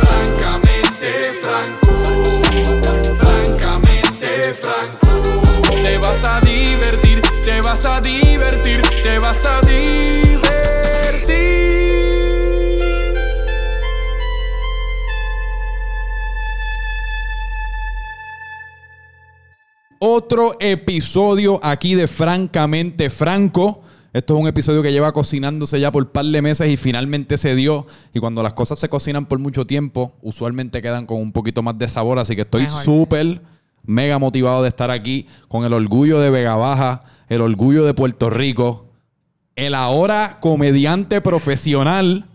Francamente franco, francamente franco. Te vas a divertir, te vas a divertir, te vas a divertir. Otro episodio aquí de Francamente Franco. Esto es un episodio que lleva cocinándose ya por un par de meses y finalmente se dio. Y cuando las cosas se cocinan por mucho tiempo, usualmente quedan con un poquito más de sabor. Así que estoy súper, mega motivado de estar aquí con el orgullo de Vega Baja, el orgullo de Puerto Rico, el ahora comediante profesional,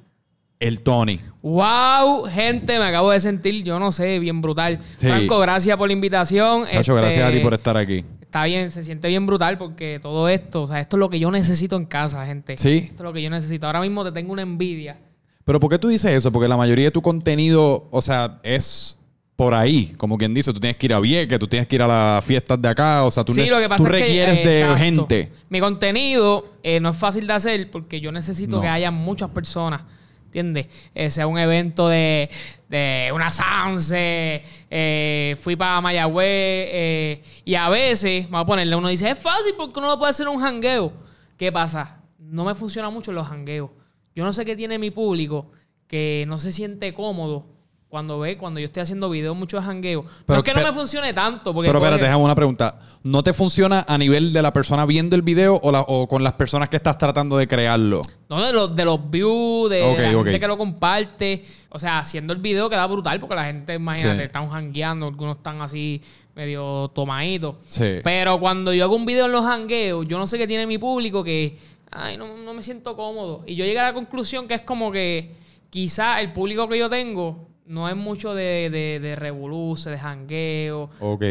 el Tony. Wow, gente, me acabo de sentir, yo no sé, bien brutal. Sí. Franco, gracias por la invitación. Este, gracias a ti por estar aquí. Está bien, se siente bien brutal porque todo esto, o sea, esto es lo que yo necesito en casa, gente. Sí. Esto es lo que yo necesito. Ahora mismo te tengo una envidia. Pero ¿por qué tú dices eso? Porque la mayoría de tu contenido, o sea, es por ahí, como quien dice, tú tienes que ir a Vieques, tú tienes que ir a las fiestas de acá, o sea, tú, sí, lo que tú pasa es que, requieres eh, de exacto. gente. Mi contenido eh, no es fácil de hacer porque yo necesito No. que haya muchas personas. ¿Entiendes? Eh, sea un evento de, de una Sanse, eh, fui para Mayagüez, eh, y a veces, vamos a ponerle, uno dice, es fácil porque uno puede hacer un jangueo. ¿Qué pasa? No me funciona mucho los jangueos. Yo no sé qué tiene mi público que no se siente cómodo cuando ve, cuando yo estoy haciendo videos mucho de jangueo. no Pero- es que no pero- me funcione tanto. Porque Pero espérate, déjame una pregunta. ¿No te funciona a nivel de la persona viendo el video o, la- o con las personas que estás tratando de crearlo? No, de los, de los views, de la gente que lo comparte. O sea, haciendo el video queda brutal porque la gente, imagínate, Sí. están jangueando, algunos están así medio tomaditos. Sí. Pero cuando yo hago un video en los jangueos, yo no sé qué tiene mi público que, ay, no, no me siento cómodo. Y yo llegué a la conclusión que es como que quizá el público que yo tengo no es mucho de, de, de revoluce, de jangueo. Ok.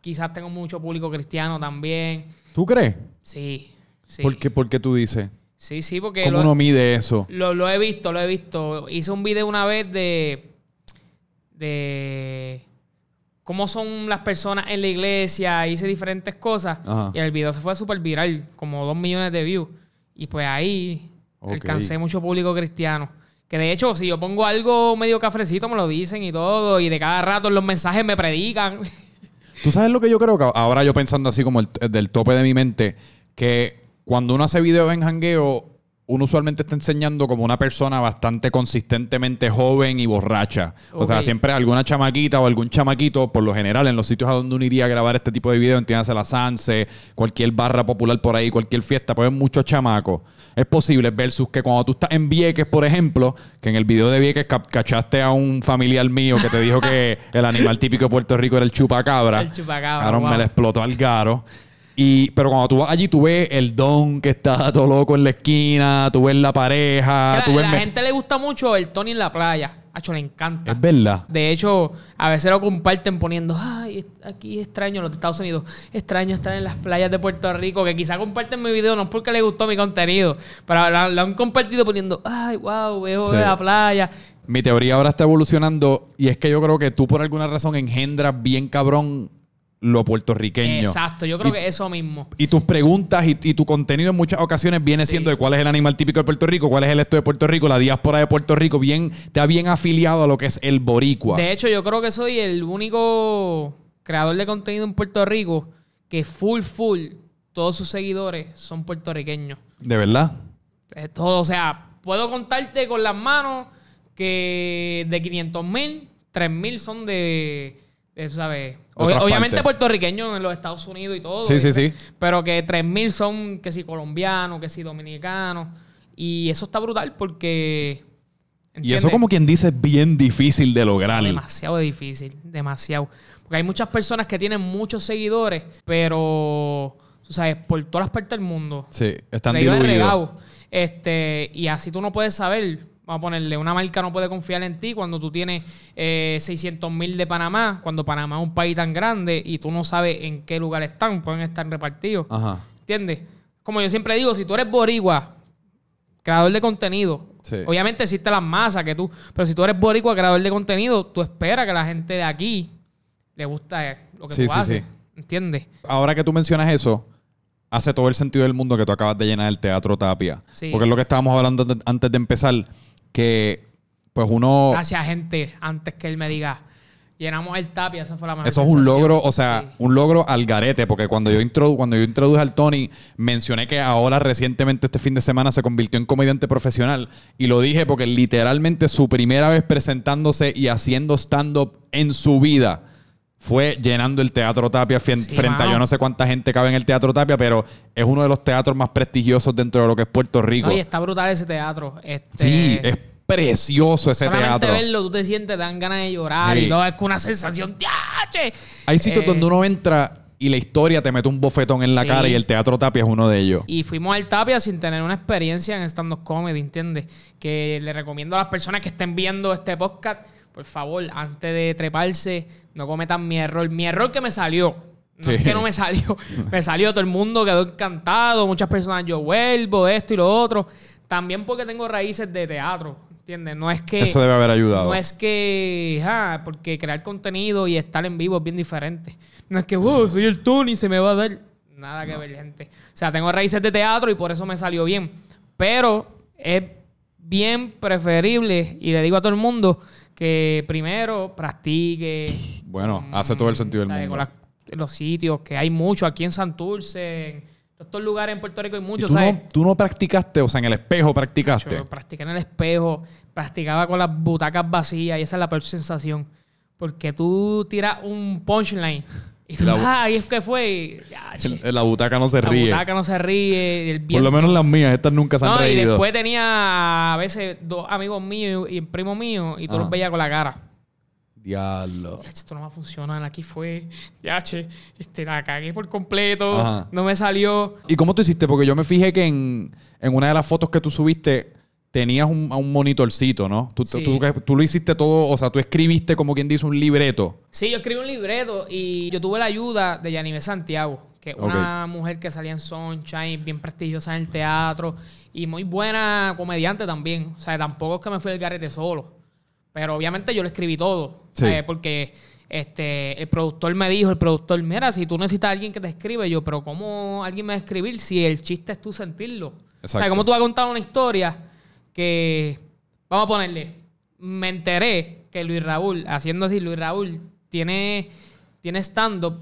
Quizás tengo mucho público cristiano también. ¿Tú crees? Sí, sí. ¿Por, qué, por qué tú dices? Sí, sí, porque... ¿Cómo lo- uno mide eso? lo, lo he visto, lo he visto. Hice un video una vez de. de. cómo son las personas en la iglesia. Hice diferentes cosas. Ajá. Y el video se fue súper viral, como dos millones de views. Y pues ahí alcancé mucho público cristiano. Que de hecho, si yo pongo algo medio cafrecito, me lo dicen y todo. Y de cada rato los mensajes me predican. ¿Tú sabes lo que yo creo? Que ahora yo pensando así como el, del tope de mi mente, que cuando uno hace videos en jangueo, uno usualmente está enseñando como una persona bastante consistentemente joven y borracha. O sea, siempre alguna chamaquita o algún chamaquito, por lo general, en los sitios a donde uno iría a grabar este tipo de videos, entiéndase la Sanse, cualquier barra popular por ahí, cualquier fiesta, pues hay muchos chamacos. Es posible versus que cuando tú estás en Vieques, por ejemplo, que en el video de Vieques ca- cachaste a un familiar mío que te dijo que el animal típico de Puerto Rico era el chupacabra. El chupacabra, Cabrón, me le explotó al garo. Y, pero cuando tú vas allí, tú ves el don que está todo loco en la esquina, tú ves la pareja, Que tú la, ves... la me- gente le gusta mucho el Tony en la playa. Hacho, le encanta. Es verdad. De hecho, a veces lo comparten poniendo, ay, aquí extraño los de Estados Unidos, extraño estar en las playas de Puerto Rico, que quizá comparten mi video no es porque les gustó mi contenido, pero lo, lo han compartido poniendo, ay, wow, veo Sí. la playa. Mi teoría ahora está evolucionando y es que yo creo que tú por alguna razón engendras bien cabrón lo puertorriqueño. Exacto, yo creo Y- que eso mismo. Y tus preguntas y, y tu contenido en muchas ocasiones viene siendo de cuál es el animal típico de Puerto Rico, cuál es el esto de Puerto Rico, la diáspora de Puerto Rico, bien, te ha bien afiliado a lo que es el boricua. De hecho, yo creo que soy el único creador de contenido en Puerto Rico que full, full, todos sus seguidores son puertorriqueños. ¿De verdad? Eh, todo, o sea, puedo contarte con las manos que de 500 mil, 3 mil son de, Otras obviamente partes. puertorriqueños en los Estados Unidos y todo. Sí, sí, sí. Pero que 3 mil son que si colombianos, que si dominicanos. Y eso está brutal porque... Y eso como quien dice es bien difícil de lograr. Demasiado difícil, demasiado. Porque hay muchas personas que tienen muchos seguidores, pero, tú sabes, por todas las partes del mundo. Sí, están diluidos. Este, y así tú no puedes saber, vamos a ponerle, una marca no puede confiar en ti cuando tú tienes eh, 600 mil de Panamá, cuando Panamá es un país tan grande y tú no sabes en qué lugar están, pueden estar repartidos. Ajá. ¿Entiendes? Como yo siempre digo, si tú eres boricua, creador de contenido, Sí. obviamente existe las masas que tú, pero si tú eres boricua, creador de contenido, tú esperas que la gente de aquí le gusta lo que Sí, tú sí, haces. ¿Entiendes? Ahora que tú mencionas eso, hace todo el sentido del mundo que tú acabas de llenar el teatro Tapia. Sí. Porque es lo que estábamos hablando antes de empezar, que pues uno... Gracias, gente, antes que él me diga, llenamos el tapia, esa fue la mejor Eso es un logro, o sea, Sí. un logro al garete, porque cuando yo, introdu cuando yo introduje al Tony, mencioné que ahora recientemente este fin de semana se convirtió en comediante profesional. Y lo dije porque literalmente su primera vez presentándose y haciendo stand-up en su vida fue llenando el Teatro Tapia Sí, frente a yo no sé cuánta gente cabe en el Teatro Tapia, pero es uno de los teatros más prestigiosos dentro de lo que es Puerto Rico. Oye, está brutal ese teatro. Este, sí, es precioso ese solamente teatro. verlo, tú te sientes, te dan ganas de llorar Sí. y todo, es una sensación, ¡diache! Hay sitios Eh, donde uno entra y la historia te mete un bofetón en la Sí. cara y el Teatro Tapia es uno de ellos. Y fuimos al Tapia sin tener una experiencia en stand-up comedy, ¿entiendes? Que le recomiendo a las personas que estén viendo este podcast, por favor, antes de treparse, no cometan mi error. Mi error que me salió. No Sí. es que no me salió. Me salió, todo el mundo quedó encantado. Muchas personas, yo vuelvo, esto y lo otro. También porque tengo raíces de teatro, ¿entiendes? No es que... Eso debe haber ayudado. No es que, ah, porque crear contenido y estar en vivo es bien diferente. No es que, wow, soy el Tony, se me va a dar. Nada que ver, gente. O sea, tengo raíces de teatro y por eso me salió bien. Pero es bien preferible, y le digo a todo el mundo, que primero practique. Bueno, hace todo el sentido del mundo. Con las- los sitios, que hay mucho aquí en Santurce, en estos lugares en Puerto Rico hay ¿Y muchos, tú, ¿sabes? no, tú no practicaste, o sea, en el espejo practicaste. Yo practiqué en el espejo, practicaba con las butacas vacías y esa es la peor sensación. Porque tú tiras un punchline y tú, La ah, y es que fue. y, ya, El- la butaca no se la ríe. butaca no se ríe. El Por lo menos las mías, estas nunca se han No, y después tenía a veces dos amigos míos y un primo mío y tú Ajá. los veías con la cara. Diablo. Esto no va a funcionar, aquí fue. Ya, che, este, la cagué por completo, Ajá. no me salió. ¿Y cómo tú hiciste? Porque yo me fijé que en, en una de las fotos que tú subiste tenías un, un monitorcito, ¿no? Tú, Sí. tú- tú lo hiciste todo, o sea, tú escribiste como quien dice un libreto. Sí, yo escribí un libreto y yo tuve la ayuda de Yanive Santiago, que es una mujer que salía en Sunshine, bien prestigiosa en el teatro y muy buena comediante también. O sea, tampoco es que me fui al garete solo. Pero obviamente yo le escribí todo. Sí. ¿sabes? Porque este, el productor me dijo, el productor, mira, si tú necesitas a alguien que te escribe, yo, pero ¿cómo alguien me va a escribir si el chiste es tú sentirlo? O sea, Exacto. ¿cómo tú vas a contar una historia que, vamos a ponerle, me enteré que Luis Raúl, haciendo así, Luis Raúl tiene, tiene stand-up.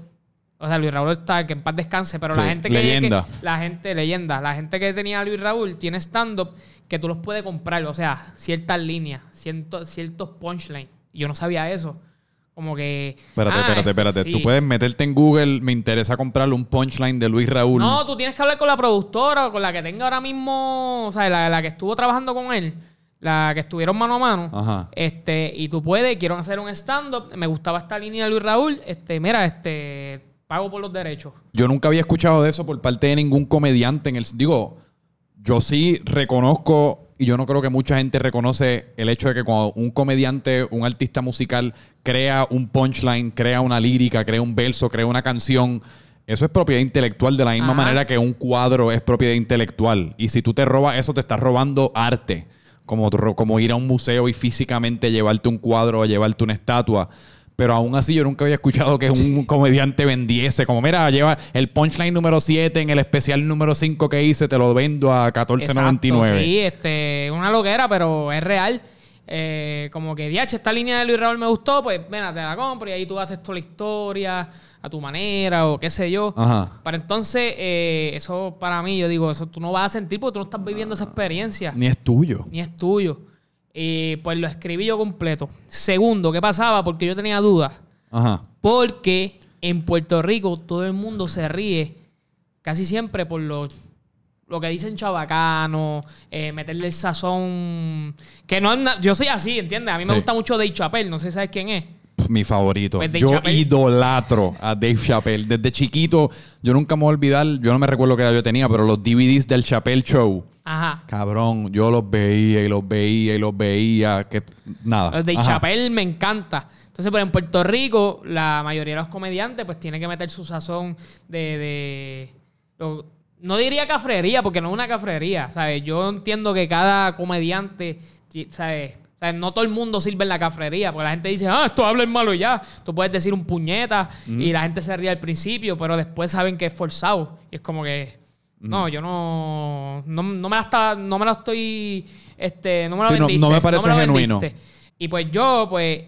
O sea, Luis Raúl está, que en paz descanse, pero la gente que, leyenda. que- La gente, leyenda. La gente que tenía a Luis Raúl tiene stand-up que tú los puedes comprar. O sea, ciertas líneas, ciertos, ciertos punchlines. Y Yo no sabía eso. Como que. Espérate, ah, espérate, espérate. sí. Tú puedes meterte en Google, me interesa comprarle un punchline de Luis Raúl. No, tú tienes que hablar con la productora, con la que tenga ahora mismo, o sea, la, la que estuvo trabajando con él, la que estuvieron mano a mano. Ajá. Este, y tú puedes, quiero hacer un stand-up, me gustaba esta línea de Luis Raúl, este, mira, este, pago por los derechos. Yo nunca había escuchado de eso por parte de ningún comediante en el digo, yo sí reconozco y yo no creo que mucha gente reconoce el hecho de que cuando un comediante, un artista musical crea un punchline, crea una lírica, crea un verso, crea una canción, eso es propiedad intelectual de la misma Ajá. manera que un cuadro es propiedad intelectual. Y si tú te robas eso, te estás robando arte. Como, como ir a un museo y físicamente llevarte un cuadro o llevarte una estatua. Pero aún así yo nunca había escuchado que un comediante vendiese. Como, mira, lleva el punchline número 7 en el especial número 5 que hice, te lo vendo a 14.99. Exacto, sí, este, una loquera, pero es real. Eh, como que, diache, esta línea de Luis Raúl me gustó, pues, ven, te la compro y ahí tú haces toda la historia a tu manera o qué sé yo. Ajá. Para entonces, eh, eso para mí, yo digo, eso tú no vas a sentir porque tú no estás viviendo esa experiencia. Ni es tuyo. Ni es tuyo. Y pues lo escribí yo completo. Segundo, ¿qué pasaba? Porque yo tenía dudas. Ajá. Porque en Puerto Rico todo el mundo se ríe casi siempre por lo, lo que dicen chabacano, eh, meterle el sazón. Que no Yo soy así, ¿entiendes? A mí me Sí. gusta mucho Dave Chappelle, no sé si sabes quién es. Mi favorito. Pues yo Chappelle. idolatro a Dave Chappelle. Desde chiquito, yo nunca me voy a olvidar, yo no me recuerdo qué edad yo tenía, pero los DVDs del Chappelle Show. Ajá. Cabrón, yo los veía y los veía y los veía. Que nada. Los de Ajá. Chappelle me encanta. Entonces, pero en Puerto Rico, la mayoría de los comediantes, pues tiene que meter su sazón de. de- lo- no diría cafrería, porque no es una cafrería. ¿Sabes? Yo entiendo que cada comediante, ¿sabes? sea, no todo el mundo sirve en la cafrería, porque la gente dice, ah, esto habla en malo ya. Tú puedes decir un puñeta y la gente se ríe al principio, pero después saben que es forzado. Y es como que, no, yo no, no, no me la está, no me la estoy, este, no me la Sí, vendiste. no me parece genuino. vendiste. Y pues yo, pues,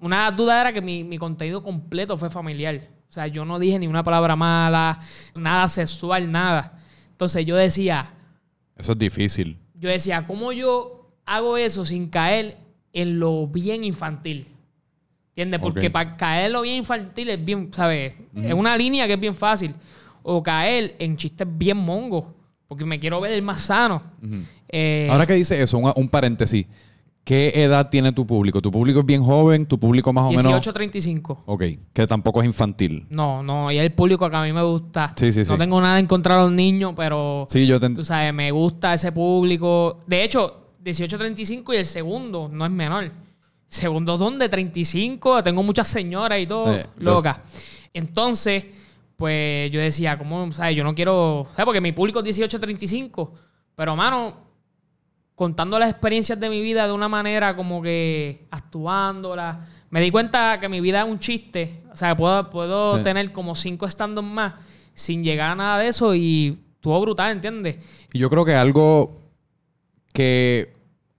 una duda era que mi, mi contenido completo fue familiar. O sea, yo no dije ni una palabra mala, nada sexual, nada. Entonces yo decía, Eso es difícil. yo decía, ¿cómo yo hago eso sin caer en lo bien infantil? ¿Entiendes? Porque para caer en lo bien infantil es bien, ¿sabes? Es una línea que es bien fácil. O caer en chistes bien mongos. Porque me quiero ver el más sano. Eh, Ahora que dice eso, un, un paréntesis. ¿Qué edad tiene tu público? ¿Tu público es bien joven? ¿Tu público más o menos...? 18-35. Ok, que tampoco es infantil. No, no, y es el público que a mí me gusta. Sí, sí, no sí. tengo nada en contra de los niños, pero Sí, yo te... tú sabes, me gusta ese público. De hecho, 18-35 y el segundo no es menor. Segundo son de 35, tengo muchas señoras y todo, Eh, los- locas. Entonces, pues yo decía, ¿cómo? ¿Sabes? Yo no quiero. ¿Sabes? Porque mi público es 18-35, pero mano, contando las experiencias de mi vida de una manera como que actuándolas. Me di cuenta que mi vida es un chiste. O sea, puedo, puedo Sí. tener como cinco stand más sin llegar a nada de eso y estuvo brutal, ¿entiendes? Y yo creo que algo que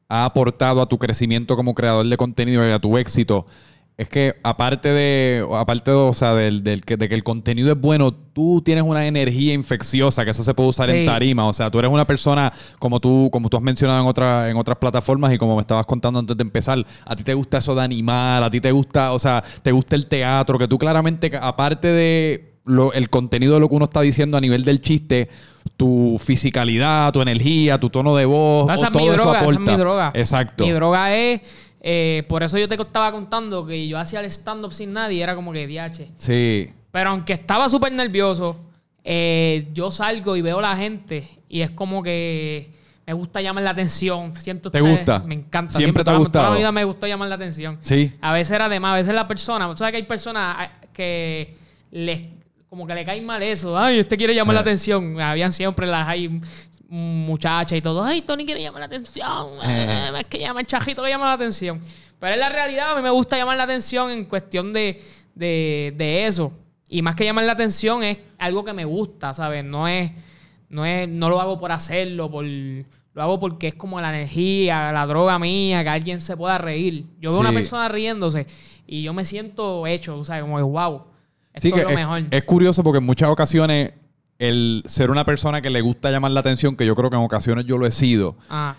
ha aportado a tu crecimiento como creador de contenido y a tu éxito es que aparte de, aparte de, o sea, del, del que, de que el contenido es bueno, tú tienes una energía infecciosa, que eso se puede usar en tarima. O sea, tú eres una persona, como tú, como tú has mencionado en, otra, en otras plataformas y como me estabas contando antes de empezar, a ti te gusta eso de animar, a ti te gusta, o sea, te gusta el teatro, que tú claramente, aparte de lo- el contenido de lo que uno está diciendo a nivel del chiste, tu fisicalidad, tu energía, tu tono de voz, No, esa o es todo mi eso droga, esa aporta. es mi droga. Exacto. Mi droga es. Eh, por eso yo te estaba contando que yo hacía el stand-up sin nadie, era como que DH. Sí. Pero aunque estaba súper nervioso, eh, yo salgo y veo a la gente y es como que me gusta llamar la atención. Siento ¿Te ustedes- gusta? Me encanta. Siempre te ha toda- gustado. Toda la vida me gustó llamar la atención. Sí. A veces era de más, a veces la persona. ¿Tú sabes que hay personas ah, que les como que le cae mal eso? Ay, este quiere llamar la Eh. atención. Habían siempre las hay muchachas y todo. Ay, Tony quiere llamar la atención. Eh. Eh, Es que llama el chajito que llama la atención. Pero en la realidad a mí me gusta llamar la atención en cuestión de, de, de eso. Y más que llamar la atención es algo que me gusta, ¿sabes? No es, no es, no lo hago por hacerlo, por, lo hago porque es como la energía, la droga mía, que alguien se pueda reír. Yo veo Sí. una persona riéndose y yo me siento hecho, ¿sabes? Como que wow. Esto Sí, que es lo es, mejor. es curioso porque en muchas ocasiones el ser una persona que le gusta llamar la atención, que yo creo que en ocasiones yo lo he sido, Ah,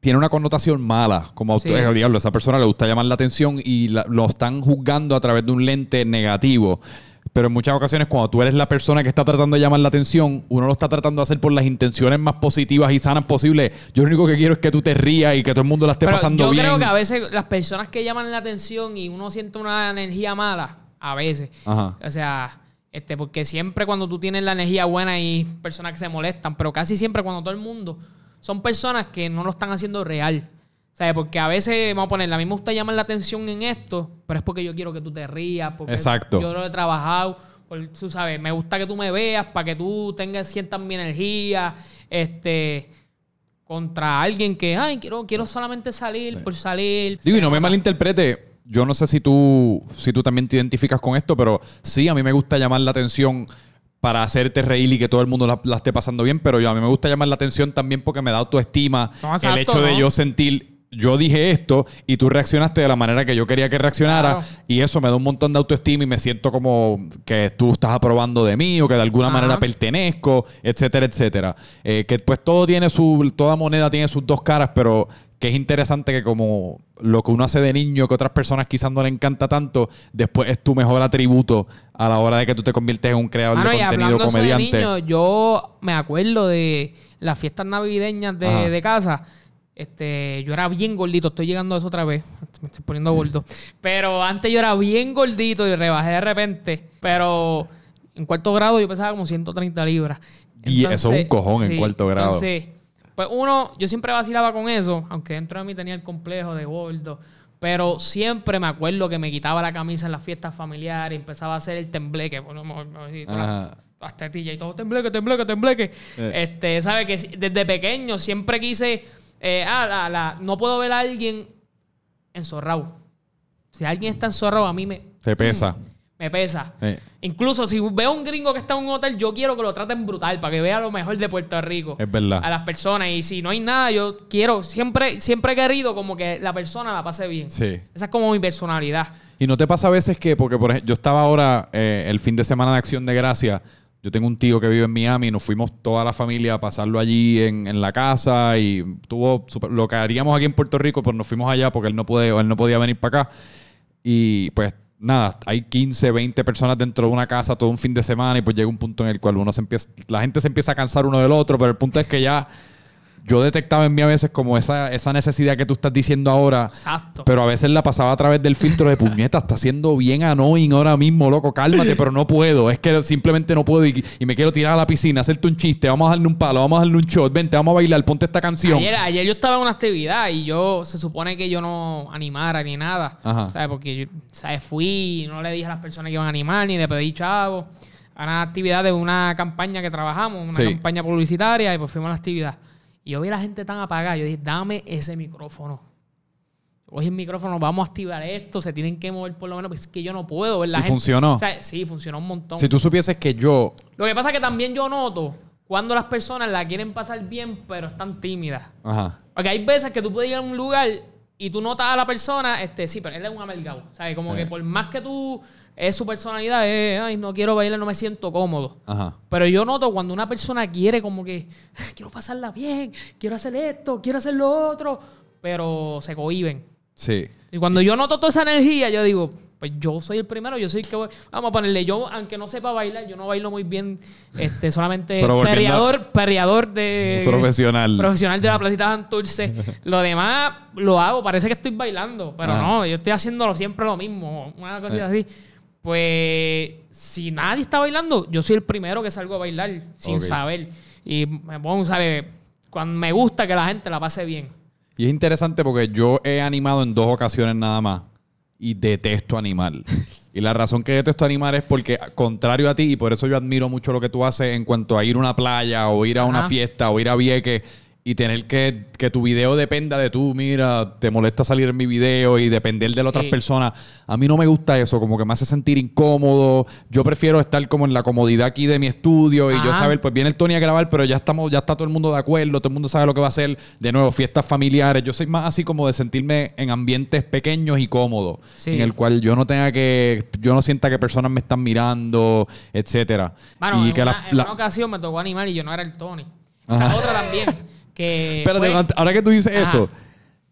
tiene una connotación mala. Como auto- Sí. eh, diablo, a esa persona le gusta llamar la atención y la- lo están juzgando a través de un lente negativo. Pero en muchas ocasiones, cuando tú eres la persona que está tratando de llamar la atención, uno lo está tratando de hacer por las intenciones más positivas y sanas posibles. Yo lo único que quiero es que tú te rías y que todo el mundo la esté Pero pasando yo bien. creo que a veces las personas que llaman la atención y uno siente una energía mala, a veces. Ajá. O sea, este, porque siempre cuando tú tienes la energía buena hay personas que se molestan, pero casi siempre cuando todo el mundo son personas que no lo están haciendo real. Sea, porque a veces, vamos a poner, a mí me gusta llamar la atención en esto, pero es porque yo quiero que tú te rías, porque Exacto. yo lo he trabajado, por, tú sabes, me gusta que tú me veas para que tú tengas, sientas mi energía, este, contra alguien que, ay, quiero, quiero solamente salir por salir. Digo, y no me malinterprete. Yo no sé si tú, si tú también te identificas con esto, pero sí, a mí me gusta llamar la atención para hacerte reír y que todo el mundo la, la esté pasando bien, pero yo a mí me gusta llamar la atención también porque me da autoestima No, el hecho de ¿no? yo sentir, yo dije esto y tú reaccionaste de la manera que yo quería que reaccionara Claro. y eso me da un montón de autoestima y me siento como que tú estás aprobando de mí o que de alguna Ajá. manera pertenezco, etcétera, etcétera. Eh, que pues todo tiene su, toda moneda tiene sus dos caras, pero que es interesante que como lo que uno hace de niño que otras personas quizás no le encanta tanto, después es tu mejor atributo a la hora de que tú te conviertes en un creador Mano, de contenido eso de comediante. niños, yo me acuerdo de las fiestas navideñas de casa. Este, yo era bien gordito, estoy llegando a eso otra vez. Me estoy poniendo gordo. Pero antes yo era bien gordito y rebajé de repente. Pero en cuarto grado yo pesaba como 130 libras. Y eso es un cojón en cuarto grado. Entonces, pues uno, yo siempre vacilaba con eso, aunque dentro de mí tenía el complejo de gordo. Pero siempre me acuerdo que me quitaba la camisa en las fiestas familiares, empezaba a hacer el tembleque. Bueno, las- tetillas y todo, tembleque, tembleque, tembleque. Eh. Este, ¿sabes? Que desde pequeño siempre quise Eh, ah, la, la- no puedo ver a alguien enzorrado. Si alguien está enzorrado, a mí me, Se pesa. Me pesa. Incluso si veo a un gringo que está en un hotel, yo quiero que lo traten brutal para que vea lo mejor de Puerto Rico. Es verdad. A las personas. Y si no hay nada, yo quiero, siempre, siempre he querido como que la persona la pase bien. sí. Esa es como mi personalidad. ¿Y no te pasa a veces que, porque por ejemplo, yo estaba ahora eh, el fin de semana de Acción de Gracia, yo tengo un tío que vive en Miami, nos fuimos toda la familia a pasarlo allí en, en la casa y tuvo super- lo que haríamos aquí en Puerto Rico, pues nos fuimos allá porque él no, puede, él no podía venir para acá. Y pues nada, hay 15, 20 personas dentro de una casa todo un fin de semana y pues llega un punto en el cual uno se empieza, la gente se empieza a cansar uno del otro, pero el punto es que ya yo detectaba en mí a veces como esa, esa necesidad que tú estás diciendo ahora. Exacto. Pero a veces la pasaba a través del filtro de puñeta, está siendo bien annoying ahora mismo, loco, cálmate, pero no puedo. Es que simplemente no puedo y, y me quiero tirar a la piscina, hacerte un chiste, vamos a darle un palo, vamos a darle un shot, vente, vamos a bailar, ponte esta canción. Ayer, ayer yo estaba en una actividad y yo se supone que yo no animara ni nada. Ajá. ¿Sabes? Porque yo ¿sabes? fui y no le dije a las personas que iban a animar ni le pedí chavo. A una actividad de una campaña que trabajamos, una Sí. campaña publicitaria, y pues fuimos a la actividad. Y yo vi a la gente tan apagada. Yo dije, dame ese micrófono. Cogí el micrófono, vamos a activar esto, se tienen que mover por lo menos, pues es que yo no puedo ver la ¿Y gente. funcionó? O sea, sí, funcionó un montón. Si tú supieses que yo, Lo que pasa es que también yo noto cuando las personas la quieren pasar bien, pero están tímidas. ajá, Porque hay veces que tú puedes ir a un lugar y tú notas a la persona, este, sí, pero él es un amargado. ¿Sabes? Como Eh. que por más que tú, es su personalidad, es, ay, no quiero bailar, no me siento cómodo. ajá. Pero yo noto cuando una persona quiere como que, "Ah, quiero pasarla bien, quiero hacer esto, quiero hacer lo otro, pero se cohiben. Sí. Y cuando yo noto toda esa energía, yo digo, pues yo soy el primero, yo soy el que voy. Vamos a ponerle, yo, aunque no sepa bailar, yo no bailo muy bien, este, solamente volviendo a- perreador, perreador de. Profesional. Profesional de la Placita Santurce. lo demás lo hago, parece que estoy bailando, pero Ajá. no, yo estoy haciéndolo siempre lo mismo, una cosita así. Pues si nadie está bailando, yo soy el primero que salgo a bailar sin saber. Y me pongo, ¿sabes? Cuando me gusta que la gente la pase bien. Y es interesante porque yo he animado en dos ocasiones nada más y detesto animar. y la razón que detesto animar es porque, contrario a ti, y por eso yo admiro mucho lo que tú haces en cuanto a ir a una playa o ir a una fiesta o ir a Vieques y tener que que tu video dependa de tú, mira, te molesta salir en mi video y depender de las otras personas. A mí no me gusta eso, como que me hace sentir incómodo. Yo prefiero estar como en la comodidad aquí de mi estudio y yo saber, pues viene el Tony a grabar, pero ya estamos, ya está todo el mundo de acuerdo, todo el mundo sabe lo que va a hacer. De nuevo, fiestas familiares. Yo soy más así como de sentirme en ambientes pequeños y cómodos, Sí. en el cual yo no tenga que, yo no sienta que personas me están mirando, etcétera. Bueno, y en, que una, la- en la- una ocasión me tocó animar y yo no era el Tony. Esa otra también. Que Espérate, ahora que tú dices Ajá. eso,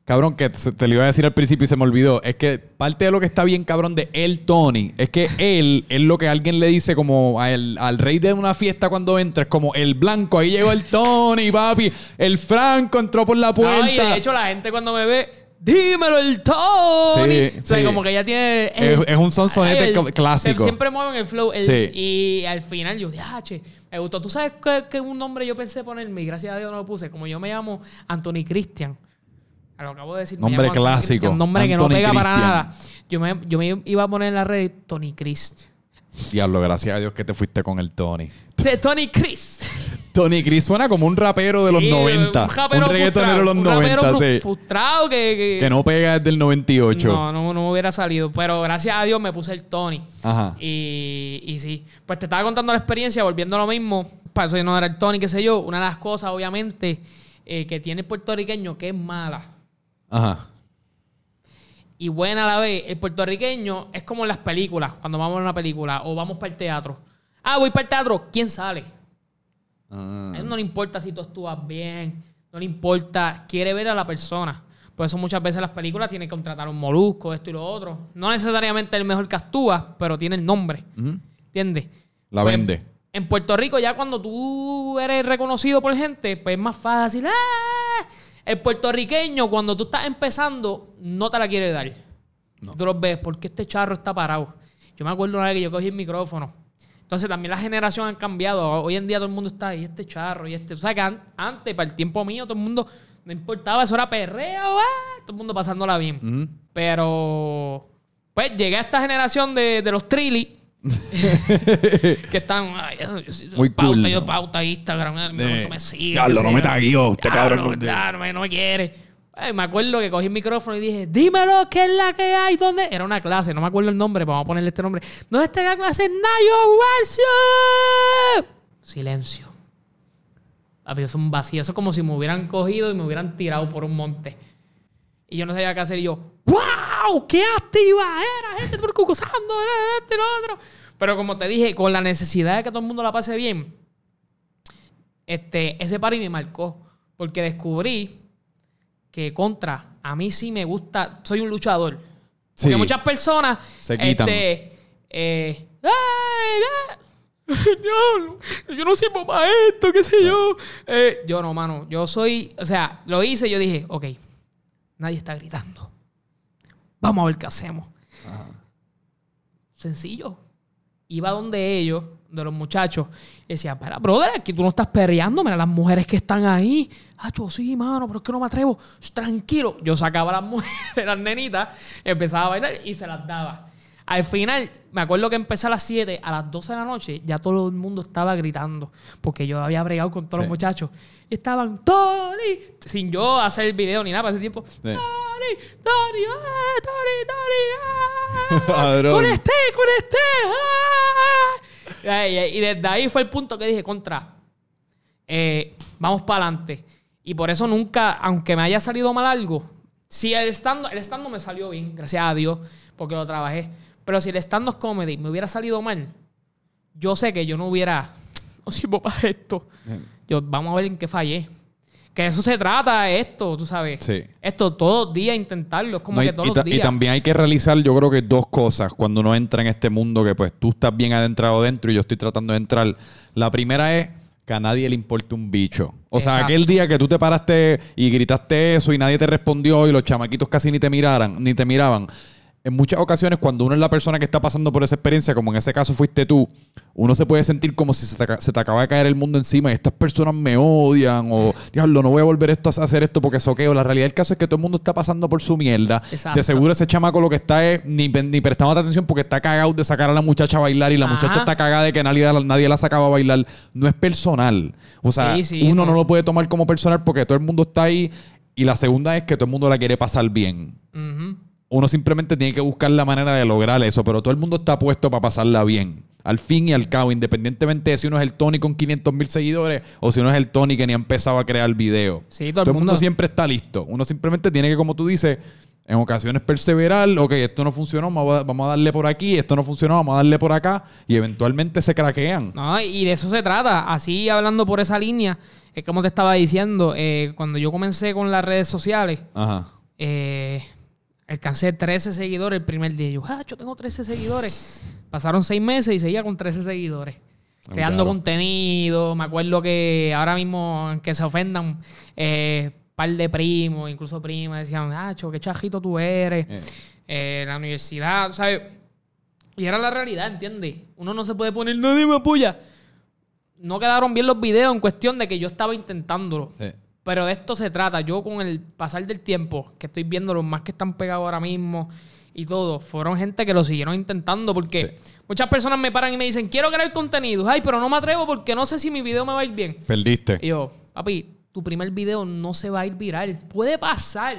cabrón, que te lo iba a decir al principio y se me olvidó. Es que parte de lo que está bien, cabrón, de el Tony, es que él es lo que alguien le dice como el- al rey de una fiesta cuando entra, es como el blanco, ahí llegó el Tony, papi, el Franco entró por la No, puerta. y de hecho la gente cuando me ve, dímelo el Tony. Sí, o sea, sí. como que ya tiene... Es- es un sonsonete el- co- clásico. Siempre mueven el flow. el- Sí. Y al final yo dije, ah, che, me gustó. ¿Tú sabes qué, qué un nombre yo pensé ponerme? Y gracias a Dios no lo puse. Como yo me llamo Anthony Christian. Lo acabo de decir. Nombre clásico, Christian, nombre que no pega para Christian. nada. Yo me, yo me iba a poner en la red Tony Chris. Diablo, gracias a Dios que te fuiste con el Tony. De Tony Chris. Tony Chris suena como un rapero de los Sí, 90. Un, rapero reggaetonero de los un rapero 90, fru- sí. frustrado que, que, Que no pega desde el 98. No, no, no hubiera salido. Pero gracias a Dios me puse el Tony. Ajá. Y, y sí. Pues te estaba contando la experiencia, volviendo a lo mismo. Para eso yo no era el Tony, qué sé yo. Una de las cosas, obviamente, eh, que tiene el puertorriqueño que es mala Ajá. y buena a la vez. El puertorriqueño es como en las películas, cuando vamos a una película o vamos para el teatro. Ah, voy para el teatro. ¿Quién sale? Ah. A él no le importa si tú actúas bien, no le importa, quiere ver a la persona. Por eso muchas veces las películas tienen que contratar un molusco, esto y lo otro. No necesariamente el mejor que actúa, pero tiene el nombre. Ujú. ¿Entiendes? La Pues, vende. En Puerto Rico, ya cuando tú eres reconocido por gente, pues es más fácil. ¡Ah! El puertorriqueño, cuando tú estás empezando, no te la quiere dar. Tú los ves, porque este charro está parado. Yo me acuerdo una vez que yo cogí el micrófono. Entonces también las generaciones han cambiado. Hoy en día todo el mundo está ahí, este charro y este. O sea que an- antes, para el tiempo mío, todo el mundo no importaba, eso era perreo, ¡ah! todo el mundo pasándola bien. Pero, pues llegué a esta generación de, de los trilly que están. Ay, yo soy Muy pauta, cool, Yo ¿no? pauta Instagram. eh, Eh, me sigue. diablo, no me tagueó, este cabrón no- no me quiere. Ay, me acuerdo que cogí el micrófono y dije, dímelo, ¿qué es la que hay? ¿Dónde? Era una clase, no me acuerdo el nombre, pero vamos a ponerle este nombre. ¿Dónde está la clase? Nayo Worship. Silencio. Papi, es un vacío. Eso es como si me hubieran cogido y me hubieran tirado por un monte. Y yo no sabía qué hacer. Y yo, ¡Wow! ¡Qué activa era! Gente percusando, era este. Pero como te dije, con la necesidad de que todo el mundo la pase bien, este, ese party me marcó. Porque descubrí que contra, a mí sí me gusta, soy un luchador. Porque Sí. muchas personas, Se quitan. este, eh, ¡ay, yo no sirvo para esto, qué sé yo. Eh, yo no, mano. Yo soy, o sea, lo hice, yo dije, ok, nadie está gritando. Vamos a ver qué hacemos. Sencillo. Iba donde ellos, de los muchachos, y decía, espera, brother, aquí tú no estás perreando, mira las mujeres que están ahí. Ah, yo sí, mano, pero es que no me atrevo. Tranquilo. Yo sacaba a las mujeres, las nenitas, empezaba a bailar y se las daba. Al final, me acuerdo que empecé a las 7, a las 12 de la noche, ya todo el mundo estaba gritando, porque yo había bregado con todos Sí. los muchachos. Estaban, Tony, sin yo hacer el video ni nada para ese tiempo. Tony, Tony, ah, Tony, Tony, ah, con este, con este. ah". Y desde ahí fue el punto que dije, contra, eh, vamos para adelante. Y por eso nunca, aunque me haya salido mal algo, si el stand el stand me salió bien, gracias a Dios, porque lo trabajé. Pero si el stand-up comedy me hubiera salido mal, yo sé que yo no hubiera, no sirvo para esto. Yo, vamos a ver en qué fallé. Que eso se trata esto, tú sabes. Sí. Esto todos los días intentarlo, es como No, que todos y los ta- y días. también hay que realizar, yo creo que dos cosas cuando uno entra en este mundo que pues tú estás bien adentrado dentro y yo estoy tratando de entrar. La primera es que a nadie le importa un bicho. O sea, aquel día que tú te paraste y gritaste eso y nadie te respondió y los chamaquitos casi ni te miraran, ni te miraban. En muchas ocasiones, cuando uno es la persona que está pasando por esa experiencia, como en ese caso fuiste tú, uno se puede sentir como si se te, aca- se te acaba de caer el mundo encima y estas personas me odian o, diablo, no voy a volver esto a hacer esto porque soqueo. La realidad del caso es que todo el mundo está pasando por su mierda. Exacto. De seguro ese chamaco lo que está es ni, ni prestando atención porque está cagado de sacar a la muchacha a bailar y la Ajá. muchacha está cagada de que nadie, nadie la sacaba a bailar. No es personal. O sea, Sí, sí, uno no. no lo puede tomar como personal porque todo el mundo está ahí. Y la segunda es que todo el mundo la quiere pasar bien. Uno simplemente tiene que buscar la manera de lograr eso, pero todo el mundo está puesto para pasarla bien. Al fin y al cabo, independientemente de si uno es el Tony con 500 mil seguidores o si uno es el Tony que ni ha empezado a crear video. Sí, todo el mundo, mundo- siempre está listo. Uno simplemente tiene que, como tú dices, en ocasiones perseverar. Ok, esto no funcionó, vamos a, vamos a darle por aquí. Esto no funcionó, vamos a darle por acá. Y eventualmente se craquean. No, y de eso se trata. Así hablando por esa línea, es como te estaba diciendo, eh, cuando yo comencé con las redes sociales, Ajá. eh, alcancé 13 seguidores el primer día. Yo, ah, yo tengo 13 seguidores. Pasaron 6 meses y seguía con 13 seguidores. Creando claro. contenido. Me acuerdo que ahora mismo, que se ofendan, eh, par de primos, incluso primas, decían, ah, cho, qué chajito tú eres. Eh. Eh, la universidad, ¿sabes? Y era la realidad, ¿entiendes? Uno no se puede poner, nadie me apoya. No quedaron bien los videos en cuestión de que yo estaba intentándolo. Pero de esto se trata. Yo con el pasar del tiempo, que estoy viendo los más que están pegados ahora mismo y todo, fueron gente que lo siguieron intentando porque muchas personas me paran y me dicen, quiero crear contenido. Ay, pero no me atrevo porque no sé si mi video me va a ir bien. Perdiste. Y yo, papi, tu primer video no se va a ir viral. Puede pasar.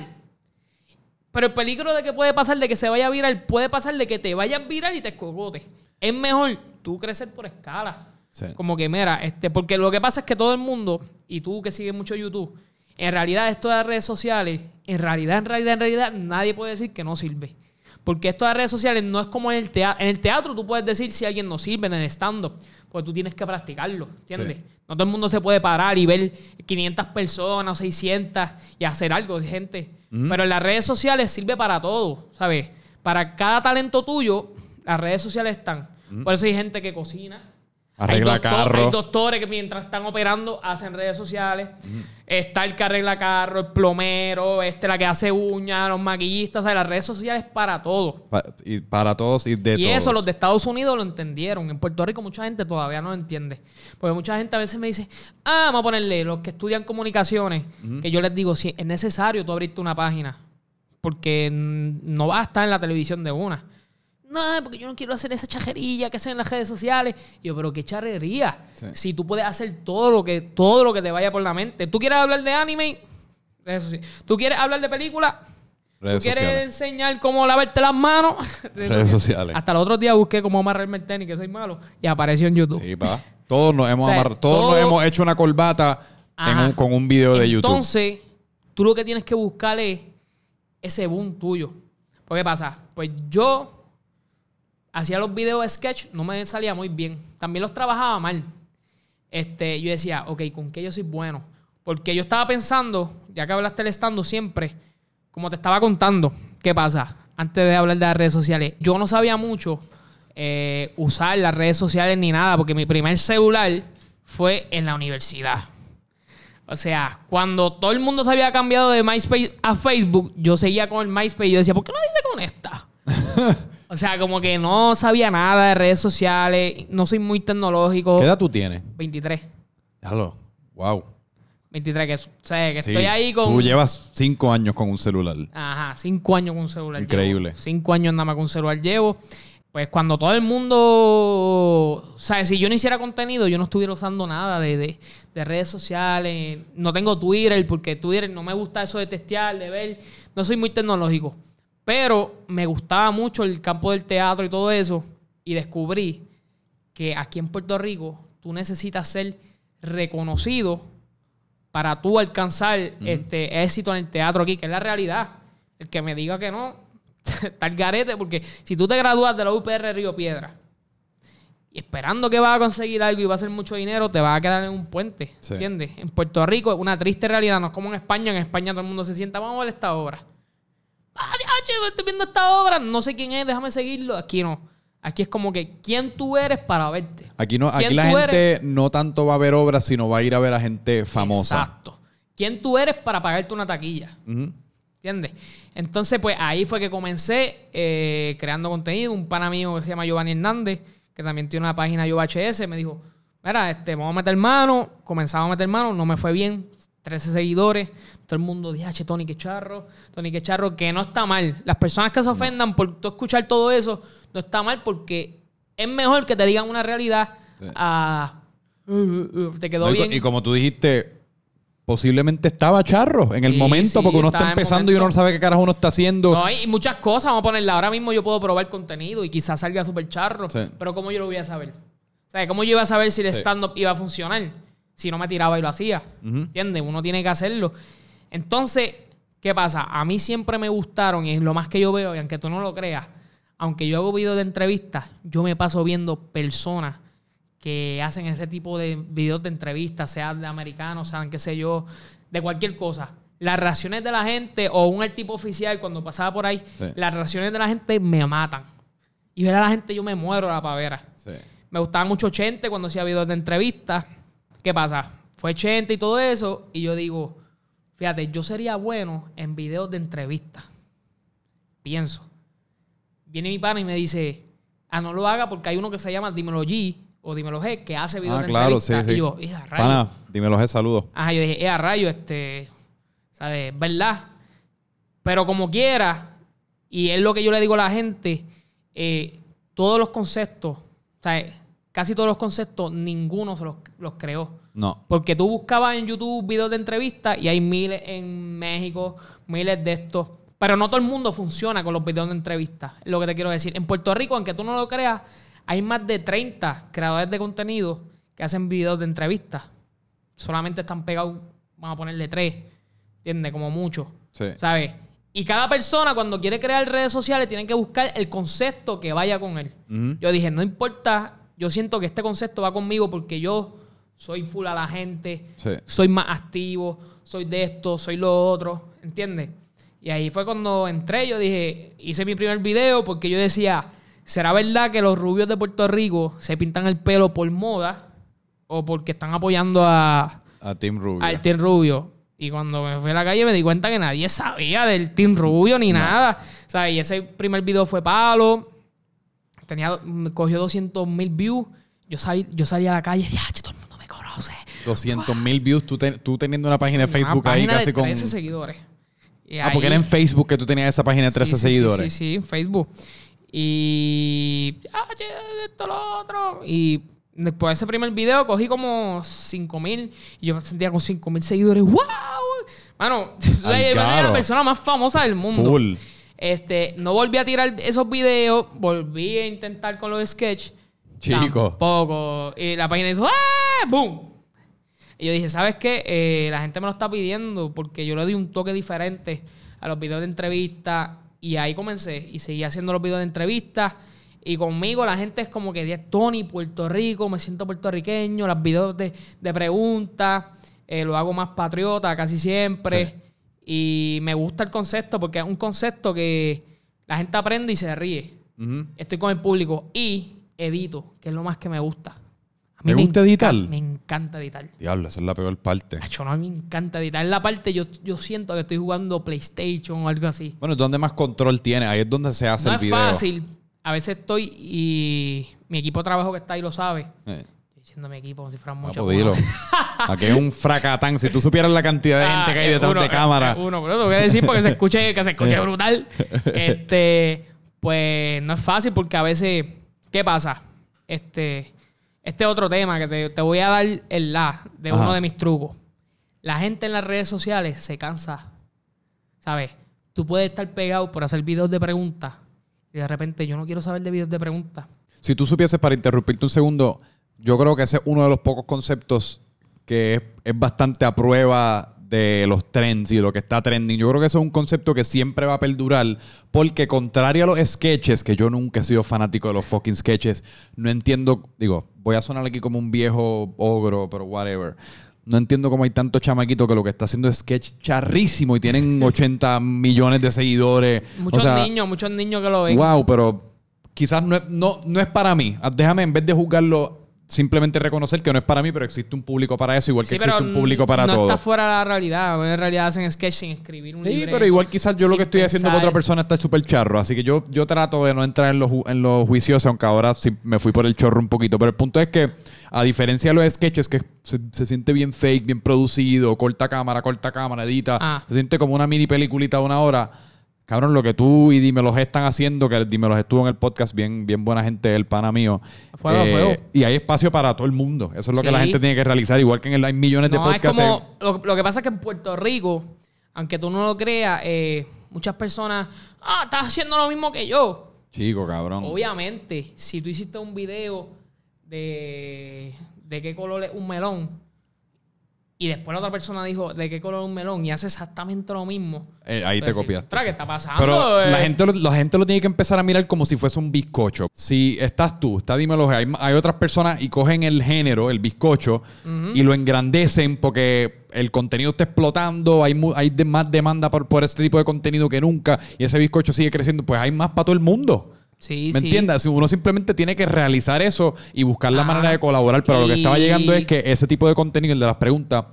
Pero el peligro de que puede pasar de que se vaya viral, puede pasar de que te vayas viral y te escogotes. Es mejor tú crecer por escala. Sí. Como que, mira, este, porque lo que pasa es que todo el mundo, y tú que sigues mucho YouTube, en realidad esto de las redes sociales, en realidad, en realidad, en realidad, nadie puede decir que no sirve. Porque esto de las redes sociales no es como en el teatro. En el teatro tú puedes decir si alguien no sirve en el stand-up. Pues tú tienes que practicarlo, ¿entiendes? Sí. No todo el mundo se puede parar y ver 500 personas o 600 y hacer algo gente. Pero en las redes sociales sirve para todo, ¿sabes? Para cada talento tuyo, las redes sociales están. Por eso hay gente que cocina. Arregla hay doctor- carro. Hay doctores que mientras están operando hacen redes sociales. Está el que arregla carro, el plomero, este la que hace uñas, los maquillistas. O sea, las redes sociales para todo. Pa- y para todos y de Y todos. eso los de Estados Unidos lo entendieron. En Puerto Rico mucha gente todavía no lo entiende. Porque mucha gente a veces me dice, ah, vamos a ponerle los que estudian comunicaciones, que yo les digo, si es necesario tú abrirte una página, porque no vas a estar en la televisión de una. No, porque yo no quiero hacer esa chajería que hacen en las redes sociales. Y yo, pero qué charrería. Sí. Si tú puedes hacer todo lo que todo lo que te vaya por la mente. ¿Tú quieres hablar de anime? Redes sociales. ¿Tú quieres hablar de película? Redes ¿Tú quieres sociales. enseñar cómo lavarte las manos? Redes sociales. Hasta los otros días busqué cómo amarrarme el tenis, que soy malo, y apareció en YouTube. Sí, pa. Todos nos hemos O sea, amarrado- todos nos hemos hecho una corbata en Ajá. un- con un video de YouTube. Entonces, tú lo que tienes que buscar es ese boom tuyo. ¿Por qué pasa? Pues yo hacía los videos de sketch, no me salía muy bien. También los trabajaba mal. Este, yo decía, ok, ¿con qué yo soy bueno? Porque yo estaba pensando, ya que hablaste del stand siempre, como te estaba contando, ¿qué pasa? Antes de hablar de las redes sociales, yo no sabía mucho eh, usar las redes sociales ni nada, porque mi primer celular fue en la universidad. O sea, cuando todo el mundo se había cambiado de MySpace a Facebook, yo seguía con el MySpace y yo decía, ¿por qué nadie se conecta? o sea, como que no sabía nada de redes sociales, no soy muy tecnológico. ¿Qué edad tú tienes? 23. Déjalo. Wow. 23, que, o sea, que Sí. estoy ahí con... Tú llevas cinco años con un celular. Ajá, cinco años con un celular. Increíble. llevo. Cinco años nada más con un celular llevo. Pues cuando todo el mundo, o sea, si yo no hiciera contenido, yo no estuviera usando nada de, de- de redes sociales. No tengo Twitter porque Twitter no me gusta eso de testear, de ver. No soy muy tecnológico. Pero me gustaba mucho el campo del teatro y todo eso. Y descubrí que aquí en Puerto Rico tú necesitas ser reconocido para tú alcanzar este éxito en el teatro aquí, que es la realidad. El que me diga que no, está el garete, porque si tú te gradúas de la UPR Río Piedra y esperando que vas a conseguir algo y va a hacer mucho dinero, te vas a quedar en un puente. Sí. ¿Entiendes? En Puerto Rico es una triste realidad, no es como en España. En España todo el mundo se sienta, vamos a ver esta obra. Ah, diache, estoy viendo esta obra, no sé quién es, déjame seguirlo. Aquí no. Aquí es como que quién tú eres para verte. Aquí no, aquí ¿Quién la gente no tanto va a ver obras, sino va a ir a ver a gente famosa. Exacto. ¿Quién tú eres para pagarte una taquilla? Ujú. ¿Entiendes? Entonces, pues ahí fue que comencé eh, creando contenido. Un pana mío que se llama Giovanni Hernández, que también tiene una página YoHS, me dijo, mira, este, vamos a meter mano. Comenzamos a meter mano, no me fue bien. 13 seguidores. Todo el mundo dice, Tony, qué charro. Tony, qué charro, que no está mal. Las personas que se ofendan por tú escuchar todo eso, no está mal porque es mejor que te digan una realidad a... "Uh, uh, uh, te quedó No, y bien. Y como tú dijiste, posiblemente estaba charro en el Sí, momento, sí, porque uno está empezando y uno no sabe qué carajo uno está haciendo. No, hay muchas cosas, vamos a ponerla. Ahora mismo yo puedo probar contenido y quizás salga súper charro, Sí. pero ¿cómo yo lo voy a saber? O sea, ¿cómo yo iba a saber si el stand-up iba a funcionar? Si no me tiraba y lo hacía. Ujú. ¿Entiendes? Uno tiene que hacerlo. Entonces, ¿qué pasa? A mí siempre me gustaron, y es lo más que yo veo, y aunque tú no lo creas, aunque yo hago videos de entrevistas, yo me paso viendo personas que hacen ese tipo de videos de entrevistas, sean de americanos, sean qué sé yo, de cualquier cosa. Las reacciones de la gente o un tipo oficial cuando pasaba por ahí, Sí. las reacciones de la gente me matan. Y ver a la gente yo me muero a la pavera. Sí. Me gustaba mucho Chente cuando hacía videos de entrevistas. ¿Qué pasa? Fue Chente y todo eso. Y yo digo, fíjate, yo sería bueno en videos de entrevistas. Pienso. Viene mi pana y me dice, ah, no lo haga porque hay uno que se llama Dímelo G o Dímelo G que hace videos Ah, de claro, sí, entrevistas. sí. Y yo, "Eh, a rayos". Pana, dímelo, G, saludos. Ajá, yo dije, eh, a rayo, este, ¿sabes? ¿Verdad? Pero como quiera, y es lo que yo le digo a la gente, eh, todos los conceptos, ¿sabes? Casi todos los conceptos, ninguno se los, los creó. No. Porque tú buscabas en YouTube videos de entrevistas y hay miles en México, miles de estos. Pero no todo el mundo funciona con los videos de entrevistas. Es lo que te quiero decir. En Puerto Rico, aunque tú no lo creas, hay más de 30 creadores de contenido que hacen videos de entrevistas. Solamente están pegados, vamos a ponerle tres. ¿Entiendes? Como mucho. Sí. ¿Sabes? Y cada persona cuando quiere crear redes sociales tiene que buscar el concepto que vaya con él. Yo dije, no importa, yo siento que este concepto va conmigo porque yo soy full a la gente, Sí. soy más activo, soy de esto, soy lo otro, ¿entiendes? Y ahí fue cuando entré, yo dije, hice mi primer video porque yo decía, ¿será verdad que los rubios de Puerto Rico se pintan el pelo por moda o porque están apoyando a, A Team Rubio. al Team Rubio. Y cuando me fui a la calle me di cuenta que nadie sabía del Team Rubio ni nada. O sea, y ese primer video fue palo. Tenía, cogió 200 mil views. Yo salí, yo salí a la calle y dije, "Ah, todo el mundo me conoce. 200 mil views, tú, ten- tú teniendo una página de Facebook Una ahí casi de con... 13 seguidores. Y Ah, porque era ahí- en Facebook que tú tenías esa página de 13 Sí, sí, sí, seguidores. Sí, sí, en Facebook. Y. Ah, esto, lo otro. Y después de ese primer video cogí como 5 mil. Y yo me sentía con 5 mil seguidores. ¡Wow! Mano, soy la persona más famosa del mundo. Full. Este, no volví a tirar esos videos, volví a intentar con los sketch. Chico. Tampoco. Y la página hizo ¡Ah! ¡Boom! Y yo dije, ¿sabes qué? Eh, la gente me lo está pidiendo porque yo le di un toque diferente a los videos de entrevista. Y ahí comencé. Y seguí haciendo los videos de entrevistas. Y conmigo la gente es como que Tony, Puerto Rico, me siento puertorriqueño. Los videos de, de preguntas, eh, lo hago más patriota casi siempre. Y me gusta el concepto porque es un concepto que la gente aprende y se ríe. Ujú. Estoy con el público y edito, que es lo más que me gusta. A ¿Te me gusta editar? Me encanta editar. Diablo, esa es la peor parte. Acho, no, a mí me encanta editar. En la parte yo, yo siento que estoy jugando PlayStation o algo así. Bueno, ¿dónde más control tiene? Ahí es donde se hace No el es video. fácil. A veces estoy y mi equipo de trabajo que está ahí lo sabe. Eh, diciendo mi equipo como si fueran muchos. dilo. Aquí es un fracatán. Si tú supieras la cantidad de Ah, gente que hay detrás de cámara. Uno, pero tengo que decir porque se escuche, que se escuche brutal. Este, pues no es fácil porque a veces, ¿qué pasa? Este, este otro tema que te, te voy a dar el la de Ajá. uno de mis trucos. La gente en las redes sociales se cansa. ¿Sabes? Tú puedes estar pegado por hacer videos de preguntas y de repente yo no quiero saber de videos de preguntas. Si tú supieses, para interrumpirte un segundo, yo creo que ese es uno de los pocos conceptos que es, es bastante a prueba de los trends y lo que está trending. Yo creo que eso es un concepto que siempre va a perdurar porque contrario a los sketches, que yo nunca he sido fanático de los fucking sketches, no entiendo, digo, voy a sonar aquí como un viejo ogro, pero whatever. No entiendo cómo hay tanto chamaquito que lo que está haciendo es sketch charrísimo y tienen 80 millones de seguidores. Muchos O sea, niños, muchos niños que lo ven. Wow, pero quizás no es, no, no es para mí. Déjame, en vez de juzgarlo, simplemente reconocer que no es para mí, pero existe un público para eso, igual que Sí, existe un público para no todo. está fuera de la realidad. En realidad hacen sketch sin escribir un Sí, libreto, pero igual quizás yo lo que estoy haciendo para otra persona está súper charro. Así que yo, yo trato de no entrar en los, en los juicios, aunque ahora sí me fui por el chorro un poquito. Pero el punto es que, a diferencia de los sketches, que se, se siente bien fake, bien producido, corta cámara, corta cámara, edita, Ah. se siente como una mini peliculita de una hora. Cabrón, lo que tú y Dímelos están haciendo, que Dímelos estuvo en el podcast, bien, bien buena gente, el pana mío. Eh, Fuego, fuego. Y hay espacio para todo el mundo. Eso es lo que la gente tiene que realizar. Igual que en el, hay millones de No, es podcasts. como... Lo, lo que pasa es que en Puerto Rico, aunque tú no lo creas, eh, muchas personas... Ah, estás haciendo lo mismo que yo. Chico, cabrón. Obviamente, si tú hiciste un video de... De qué color es un melón y después la otra persona dijo de qué color es un melón y hace exactamente lo mismo. Eh, ahí te copiaste. "Tra, ¿Qué está pasando? Pero eh?" la gente, lo, la gente lo tiene que empezar a mirar como si fuese un bizcocho. Si estás tú, está dímelo, hay, hay otras personas y cogen el género, el bizcocho, y lo engrandecen porque el contenido está explotando, hay, hay de- más demanda por, por este tipo de contenido que nunca, y ese bizcocho sigue creciendo, pues hay más para todo el mundo. Sí, ¿Me sí. entiendes? Uno simplemente tiene que realizar eso y buscar la Ah, manera de colaborar. Pero lo que estaba llegando es que ese tipo de contenido, el de las preguntas,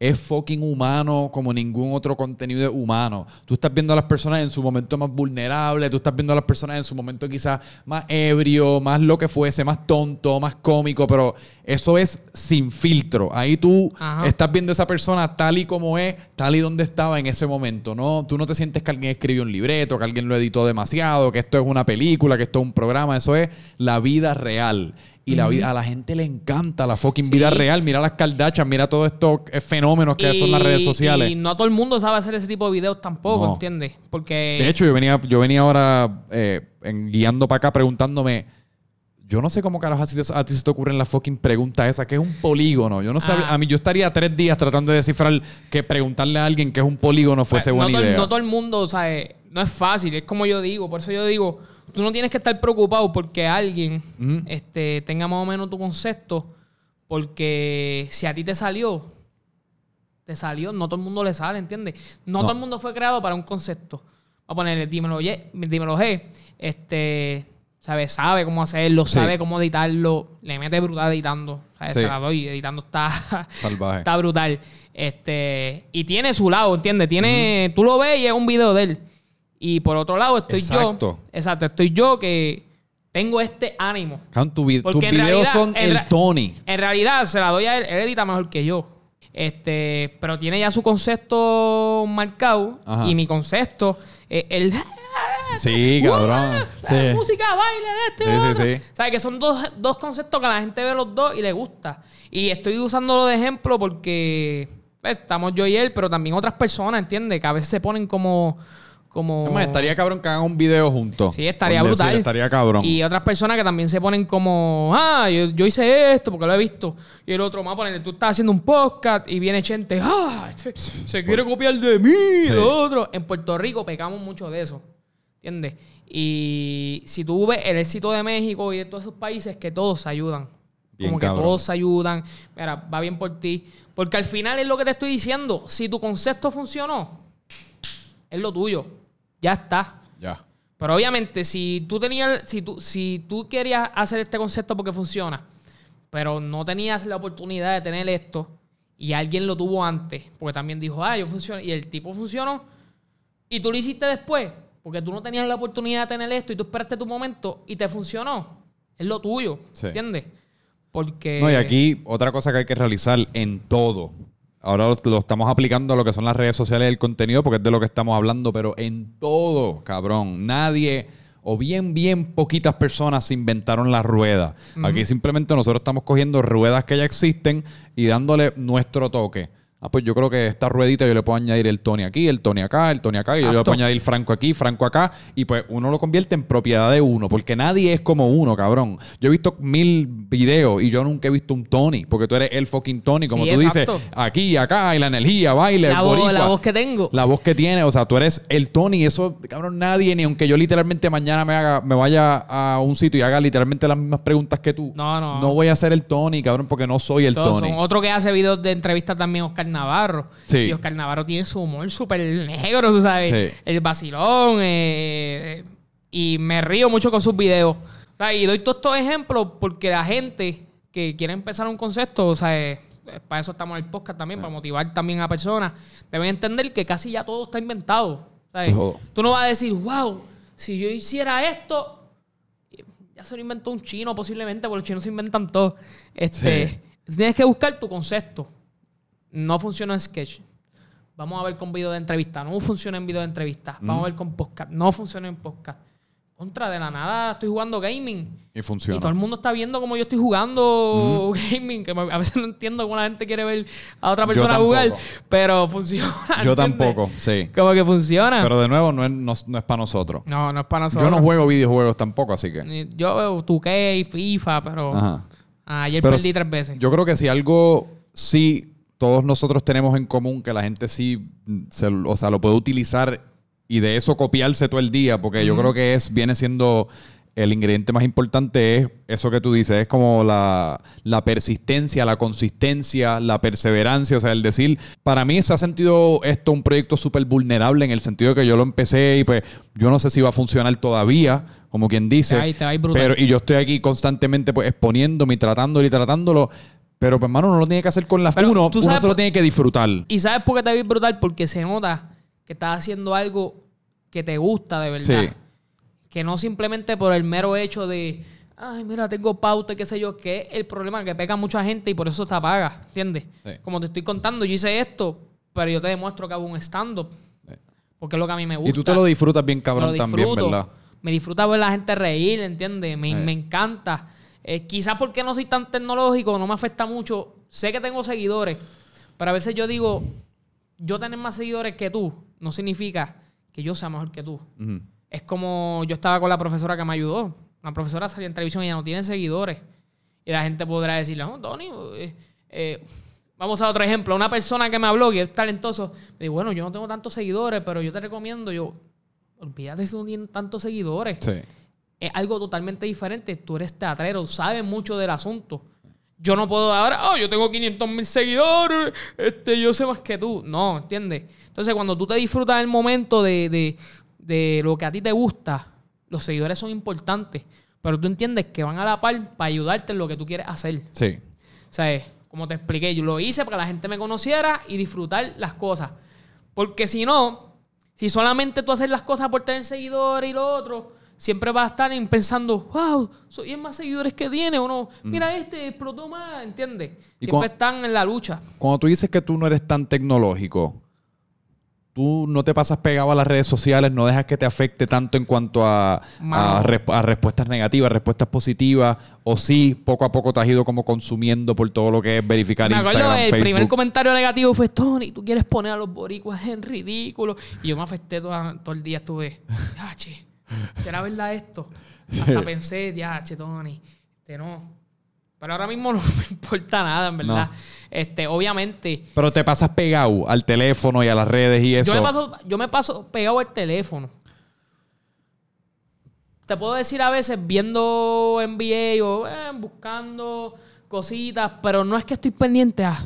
es fucking humano como ningún otro contenido humano. Tú estás viendo a las personas en su momento más vulnerable, tú estás viendo a las personas en su momento quizás más ebrio, más lo que fuese, más tonto, más cómico, pero eso es sin filtro. Ahí tú Ajá. estás viendo a esa persona tal y como es, tal y donde estaba en ese momento. No, tú no te sientes que alguien escribió un libreto, que alguien lo editó demasiado, que esto es una película, que esto es un programa. Eso es la vida real. Y la vida, a la gente le encanta la fucking Sí. vida real. Mira las caldachas, mira todos estos eh, fenómenos que son las redes sociales. Y no todo el mundo sabe hacer ese tipo de videos tampoco, No. ¿entiendes? Porque... De hecho, yo venía, yo venía ahora eh, en- guiando para acá preguntándome. Yo no sé cómo carajo a ti, se te ocurren las fucking preguntas esas, que es un polígono. Yo no sabía, Ah. a mí yo estaría tres días tratando de descifrar que preguntarle a alguien que es un polígono fuese no, buena todo, idea. no todo el mundo, o sea, eh, no es fácil, es como yo digo, por eso yo digo, tú no tienes que estar preocupado porque alguien este, tenga más o menos tu concepto, porque si a ti te salió, te salió, no todo el mundo le sale, ¿entiendes? No, No. todo el mundo fue creado para un concepto. Vamos a ponerle, dímelo, ye- dímelo G, este, sabe, sabe cómo hacerlo, Sí. sabe cómo editarlo, le mete brutal editando, ¿sabes? Sí. Se la doy, editando está... Salvaje. Está brutal. Este, y tiene su lado, ¿entiendes? Tiene, tú lo ves y es un video de él. Y por otro lado estoy Exacto. yo. Exacto, estoy yo que tengo este ánimo. Tu tus en videos realidad- son el Tony. En realidad se la doy a él, él edita mejor que yo. Este, pero tiene ya su concepto marcado Ajá. y mi concepto, eh, él Sí, cabrón. Sí. Música, baile, de este, Sí, sí, sí. ¿Sabes? Que son dos, dos conceptos que la gente ve los dos y le gusta. Y estoy usándolo de ejemplo porque pues, estamos yo y él, pero también otras personas, ¿entiendes? Que a veces se ponen como... como... Estaría cabrón que hagan un video juntos. Sí, estaría decir, brutal. estaría cabrón. Y otras personas que también se ponen como, ah, yo, yo hice esto porque lo he visto. Y el otro, más ponerle, tú estás haciendo un podcast y viene gente, ah, se, se quiere copiar de mí, Sí. lo otro. En Puerto Rico pecamos mucho de eso. ¿Entiendes? Y si tú ves el éxito de México y de todos esos países, que todos se ayudan. Bien como que cabrón. todos se ayudan. Mira, va bien por ti. Porque al final es lo que te estoy diciendo. Si tu concepto funcionó, es lo tuyo. Ya está. Ya. Pero obviamente, si tú tenías, si tú, si tú querías hacer este concepto porque funciona, pero no tenías la oportunidad de tener esto, y alguien lo tuvo antes, porque también dijo, ah, yo funciono, y el tipo funcionó, y tú lo hiciste después, porque tú no tenías la oportunidad de tener esto, y tú esperaste tu momento, y te funcionó, es lo tuyo, Sí. ¿entiendes? Porque... No, y aquí otra cosa que hay que realizar en todo. Ahora lo, lo estamos aplicando a lo que son las redes sociales y el contenido, porque es de lo que estamos hablando, pero en todo, cabrón. Nadie, o bien, bien poquitas personas se inventaron la rueda. Aquí simplemente nosotros estamos cogiendo ruedas que ya existen y dándole nuestro toque. Ah, pues yo creo que esta ruedita yo le puedo añadir el Tony aquí, el Tony acá, el Tony acá, y yo le puedo añadir Franco aquí, Franco acá, y pues uno lo convierte en propiedad de uno, porque nadie es como uno, cabrón. Yo he visto mil videos y yo nunca he visto un Tony, porque tú eres el fucking Tony, como Sí, tú exacto. dices, aquí, acá, y la energía, baile, la, voz, la voz que tengo. La voz que tiene, o sea, tú eres el Tony, eso, cabrón, nadie, ni aunque yo literalmente mañana me haga, me vaya a un sitio y haga literalmente las mismas preguntas que tú. No, no. No voy a ser el Tony, cabrón, porque no soy el Todos Tony. son. Otro que hace videos de entrevistas también, Oscar Navarro. Sí. Y Oscar Navarro tiene su humor súper negro, tú sabes. Sí. El vacilón. eh, y me río mucho con sus videos. O sea, y doy todos estos ejemplos porque la gente que quiere empezar un concepto, o sea, eh, para eso estamos en el podcast también, para motivar también a personas, deben entender que casi ya todo está inventado. Tú no vas a decir, wow, si yo hiciera esto, ya se lo inventó un chino posiblemente, porque los chinos se inventan todo. Este, Tienes que buscar tu concepto. No funciona en sketch. Vamos a ver con video de entrevista. No funciona en video de entrevista. Vamos a ver con podcast. No funciona en podcast. Contra de la nada estoy jugando gaming. Y funciona. Y todo el mundo está viendo cómo yo estoy jugando gaming. Que a veces no entiendo cómo la gente quiere ver a otra persona jugar. Pero funciona. Yo ¿entiendes? tampoco, sí. Como que funciona. Pero de nuevo, no es, no, no es para nosotros. no, no es para nosotros. Yo no juego videojuegos tampoco, así que. Yo veo 2K y FIFA, pero Ajá. ayer Pero perdí tres veces. Yo creo que si algo sí todos nosotros tenemos en común, que la gente sí, se- o sea, lo puede utilizar y de eso copiarse todo el día, porque yo creo que es, viene siendo el ingrediente más importante es eso que tú dices, es como la, la persistencia, la consistencia, la perseverancia, o sea, el decir, para mí se ha sentido esto un proyecto súper vulnerable en el sentido de que yo lo empecé y pues yo no sé si va a funcionar todavía, como quien dice, Te te pero y yo estoy aquí constantemente pues exponiéndome y tratándolo y tratándolo. Pero, pues, hermano, uno lo tiene que hacer con las Pero, uno. ¿tú Uno sabes se lo tiene que disfrutar. Y sabes por qué te vi brutal? Porque se nota que estás haciendo algo que te gusta de verdad. Sí. Que no simplemente por el mero hecho de, ay, mira, tengo pauta y qué sé yo, que es el problema que pega mucha gente y por eso te apaga, ¿entiendes? Sí. Como te estoy contando, yo hice esto, pero yo te demuestro que hago un stand-up. Porque es lo que a mí me gusta. Y tú te lo disfrutas bien Me cabrón lo también, disfruto. ¿verdad? Me disfruta ver a la gente reír, ¿entiendes? Me, me encanta. Eh, quizás porque no soy tan tecnológico, no me afecta mucho. Sé que tengo seguidores, pero a veces yo digo, yo tener más seguidores que tú no significa que yo sea mejor que tú. Es como yo estaba con la profesora que me ayudó. La profesora salió en televisión y ya no tiene seguidores. Y la gente podrá decirle, no, Tony, eh, eh, vamos a otro ejemplo. Una persona que me habló, que es talentoso, me dijo, bueno, yo no tengo tantos seguidores, pero yo te recomiendo, yo, olvídate si no tienen tantos seguidores. Sí. Es algo totalmente diferente. Tú eres teatrero, sabes mucho del asunto. Yo no puedo ahora, oh, yo tengo 500 mil seguidores, este, yo sé más que tú. No, ¿entiendes? Entonces, cuando tú te disfrutas el momento de, de- de lo que a ti te gusta, los seguidores son importantes. Pero tú entiendes que van a la par para ayudarte en lo que tú quieres hacer. Sí. O sea, es, como te expliqué, yo lo hice para que la gente me conociera y disfrutar las cosas. Porque si no, si solamente tú haces las cosas por tener seguidores y lo otro, siempre vas a estar en pensando, wow, soy más seguidores que tiene o no. Mira este, explotó más, ¿entiendes? ¿Y Siempre cua- están en la lucha. Cuando tú dices que tú no eres tan tecnológico, tú no te pasas pegado a las redes sociales, no dejas que te afecte tanto en cuanto a, a, a respuestas negativas, respuestas positivas, o sí, poco a poco te has ido como consumiendo por todo lo que es verificar Me acuerdo Instagram, el Facebook. primer comentario negativo fue, Tony, tú quieres poner a los boricuas en ridículo. Y yo me afecté toda- todo el día, estuve, yache, ¿será verdad esto? Hasta pensé, yache, Tony, este no. Pero ahora mismo no me importa nada, en verdad. No. Este, obviamente, Pero te pasas pegado al teléfono y a las redes y eso. yo me, paso, yo me paso pegado al teléfono. Te puedo decir a veces viendo NBA o eh, buscando cositas, pero no es que estoy pendiente a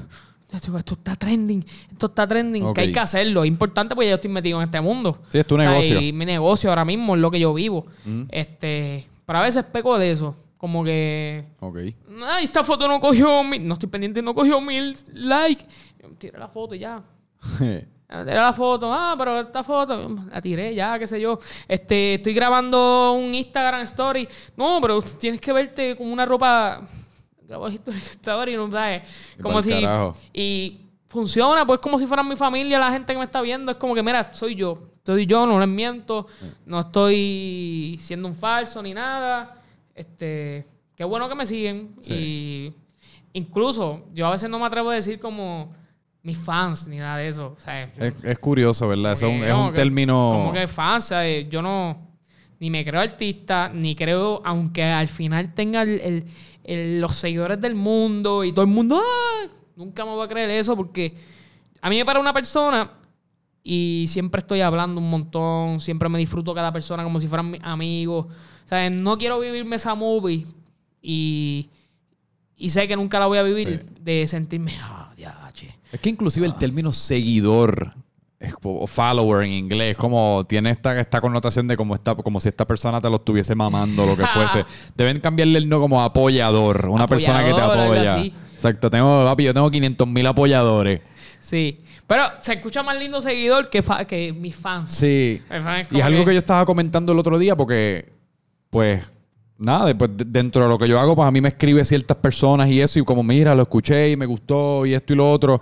esto está trending, esto está trending, que hay que hacerlo. Es importante porque yo estoy metido en este mundo. Sí, es tu O sea, negocio. y mi negocio ahora mismo es lo que yo vivo. Este, pero a veces peco de eso. Como que Ok. Ay, esta foto no cogió mil. No estoy pendiente, no cogió mil likes. Tiré la foto y ya. Tiré la foto. Ah, pero esta foto la tiré ya, qué sé yo. Este, estoy grabando un Instagram story. No, pero tienes que verte con una ropa. Grabo story, story, no sabes. Como Pa'l si. carajo. Y funciona, pues como si fuera mi familia, la gente que me está viendo. Es como que, mira, soy yo. Soy yo, no les miento. No estoy siendo un falso ni nada. Este, qué bueno que me siguen. Y incluso yo a veces no me atrevo a decir como mis fans ni nada de eso. Es, es curioso, ¿verdad? Eso es un, como que- término. Como que fans, ¿sabes? Yo no. Ni me creo artista, ni creo, aunque al final tenga el- el- el- los seguidores del mundo y todo el mundo. ¡ah! Nunca me voy a creer eso porque a mí me para una persona y siempre estoy hablando un montón, siempre me disfruto cada persona como si fueran mis amigos. O sea, no quiero vivirme esa movie y, y sé que nunca la voy a vivir de sentirme, ah, diache. Es que inclusive el término seguidor follower en inglés, como tiene esta, esta connotación de como, esta, como si esta persona te lo estuviese mamando, lo que fuese. Deben cambiarle el no como apoyador, una persona que te apoya. Exacto, tengo, papi, yo tengo 500 mil apoyadores. Sí. Pero se escucha más lindo seguidor que, fa- que mis fans. Sí. Fans Y es algo que yo estaba comentando el otro día porque, pues, nada, después de- dentro de lo que yo hago, pues a mí me escribe ciertas personas y eso, y como, mira, lo escuché y me gustó y esto y lo otro.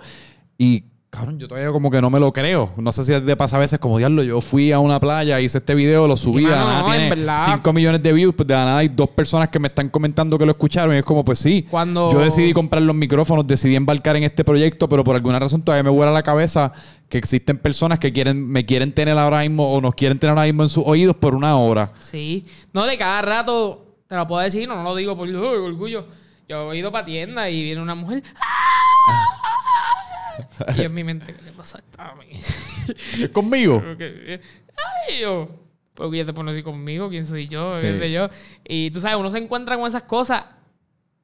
Y, cabrón, yo todavía como que no me lo creo. No sé si te pasa a veces como, diablo, yo fui a una playa, hice este video, lo subí, la mano, nada no, en tiene verdad. 5 millones de views, pues de la nada hay dos personas que me están comentando que lo escucharon y es como, pues sí. Cuando- Yo decidí comprar los micrófonos, decidí embarcar en este proyecto, pero por alguna razón todavía me vuela la cabeza que existen personas que quieren, me quieren tener ahora mismo o nos quieren tener ahora mismo en sus oídos por una hora. Sí. No, de cada rato te lo puedo decir, no, no lo digo por "Uy, orgullo. Yo he ido para tienda y viene una mujer. y en mi mente, ¿qué le pasa a? ¿Es conmigo? Que, Ay, yo. Porque ya te pones así conmigo, quién soy yo, Sí. qué sé yo. Y tú sabes, uno se encuentra con esas cosas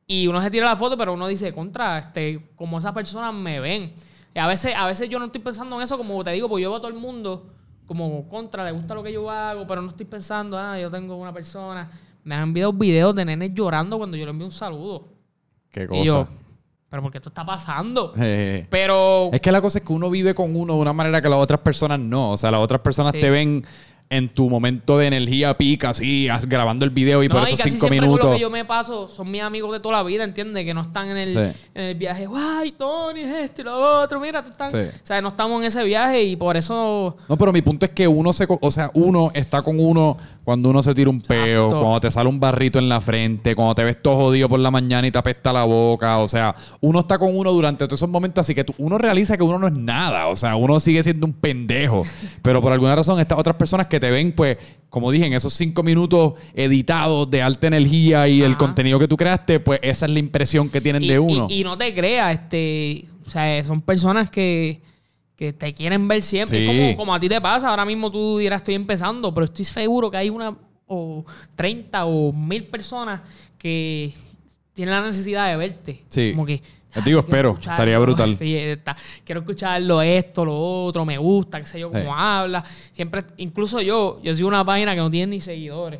y uno se tira la foto, pero uno dice, contra, este, como esas personas me ven. Y a veces, a veces yo no estoy pensando en eso, como te digo, porque yo veo a todo el mundo como contra, le gusta lo que yo hago, pero no estoy pensando, ah, yo tengo una persona. Me han enviado videos de nenes llorando cuando yo le envío un saludo. Qué Y yo, cosa. Pero ¿por qué esto está pasando? Eh, Pero Es que la cosa es que uno vive con uno de una manera que las otras personas no. O sea, las otras personas Sí. te ven en tu momento de energía pica, así, as- grabando el video y por esos casi cinco siempre con minutos. lo que yo me paso son mis amigos de toda la vida, ¿entiendes? Que no están en el, Sí. en el viaje. ¡Guay, Tony, es esto y lo otro! Mira, tú estás... Sí. O sea, no estamos en ese viaje y por eso... No, pero mi punto es que uno se, o sea, uno está con uno cuando uno se tira un peo, Exacto. cuando te sale un barrito en la frente, cuando te ves todo jodido por la mañana y te apesta la boca, o sea, uno está con uno durante todos esos momentos, así que tú- uno realiza que uno no es nada, o sea, uno sigue siendo un pendejo, pero por alguna razón estas otras personas que te ven, pues, como dije, en esos cinco minutos editados de alta energía y el contenido que tú creaste, pues esa es la impresión que tienen Y, de uno. y- y no te creas, este... O sea, son personas que, que te quieren ver siempre. Sí. Como, como a ti te pasa. Ahora mismo tú dirás, estoy empezando, pero estoy seguro que hay una o 30 o mil personas que tienen la necesidad de verte. Sí. Como que... Te digo, "Ah, quiero espero. escucharlo". Estaría brutal. Sí, está. Quiero escucharlo, esto, lo otro, me gusta, qué sé yo, cómo Sí. habla. Siempre, incluso yo, yo sigo una página que no tiene ni seguidores.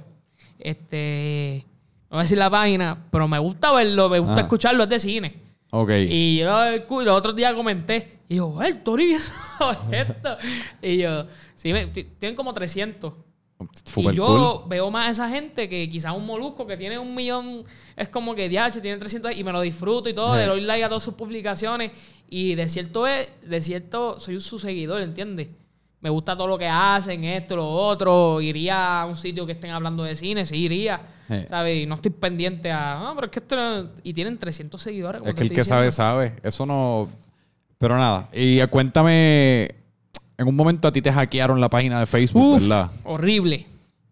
Este, no voy a decir la página, pero me gusta verlo, me gusta Ah. escucharlo, es de cine. ok. Y yo lo los otros días comenté, y yo, el viendo esto. y yo, sí, me- ti- tienen como 300. Super y yo cool. veo más a esa gente que quizás un molusco que tiene un millón, es como que DH tiene 300 y me lo disfruto y todo, Sí. le doy like a todas sus publicaciones y de cierto es, de cierto soy su seguidor, ¿entiendes? me gusta todo lo que hacen, esto, lo otro. Iría a un sitio que estén hablando de cine, sí iría. Sí. ¿Sabes? Y no estoy pendiente a. No, pero es que esto. no- Y tienen 300 seguidores. como Es que el que sabe, diciendo. sabe. Eso no. Pero nada. Y eh, cuéntame. En un momento a ti te hackearon la página de Facebook, Uf, ¿verdad? horrible.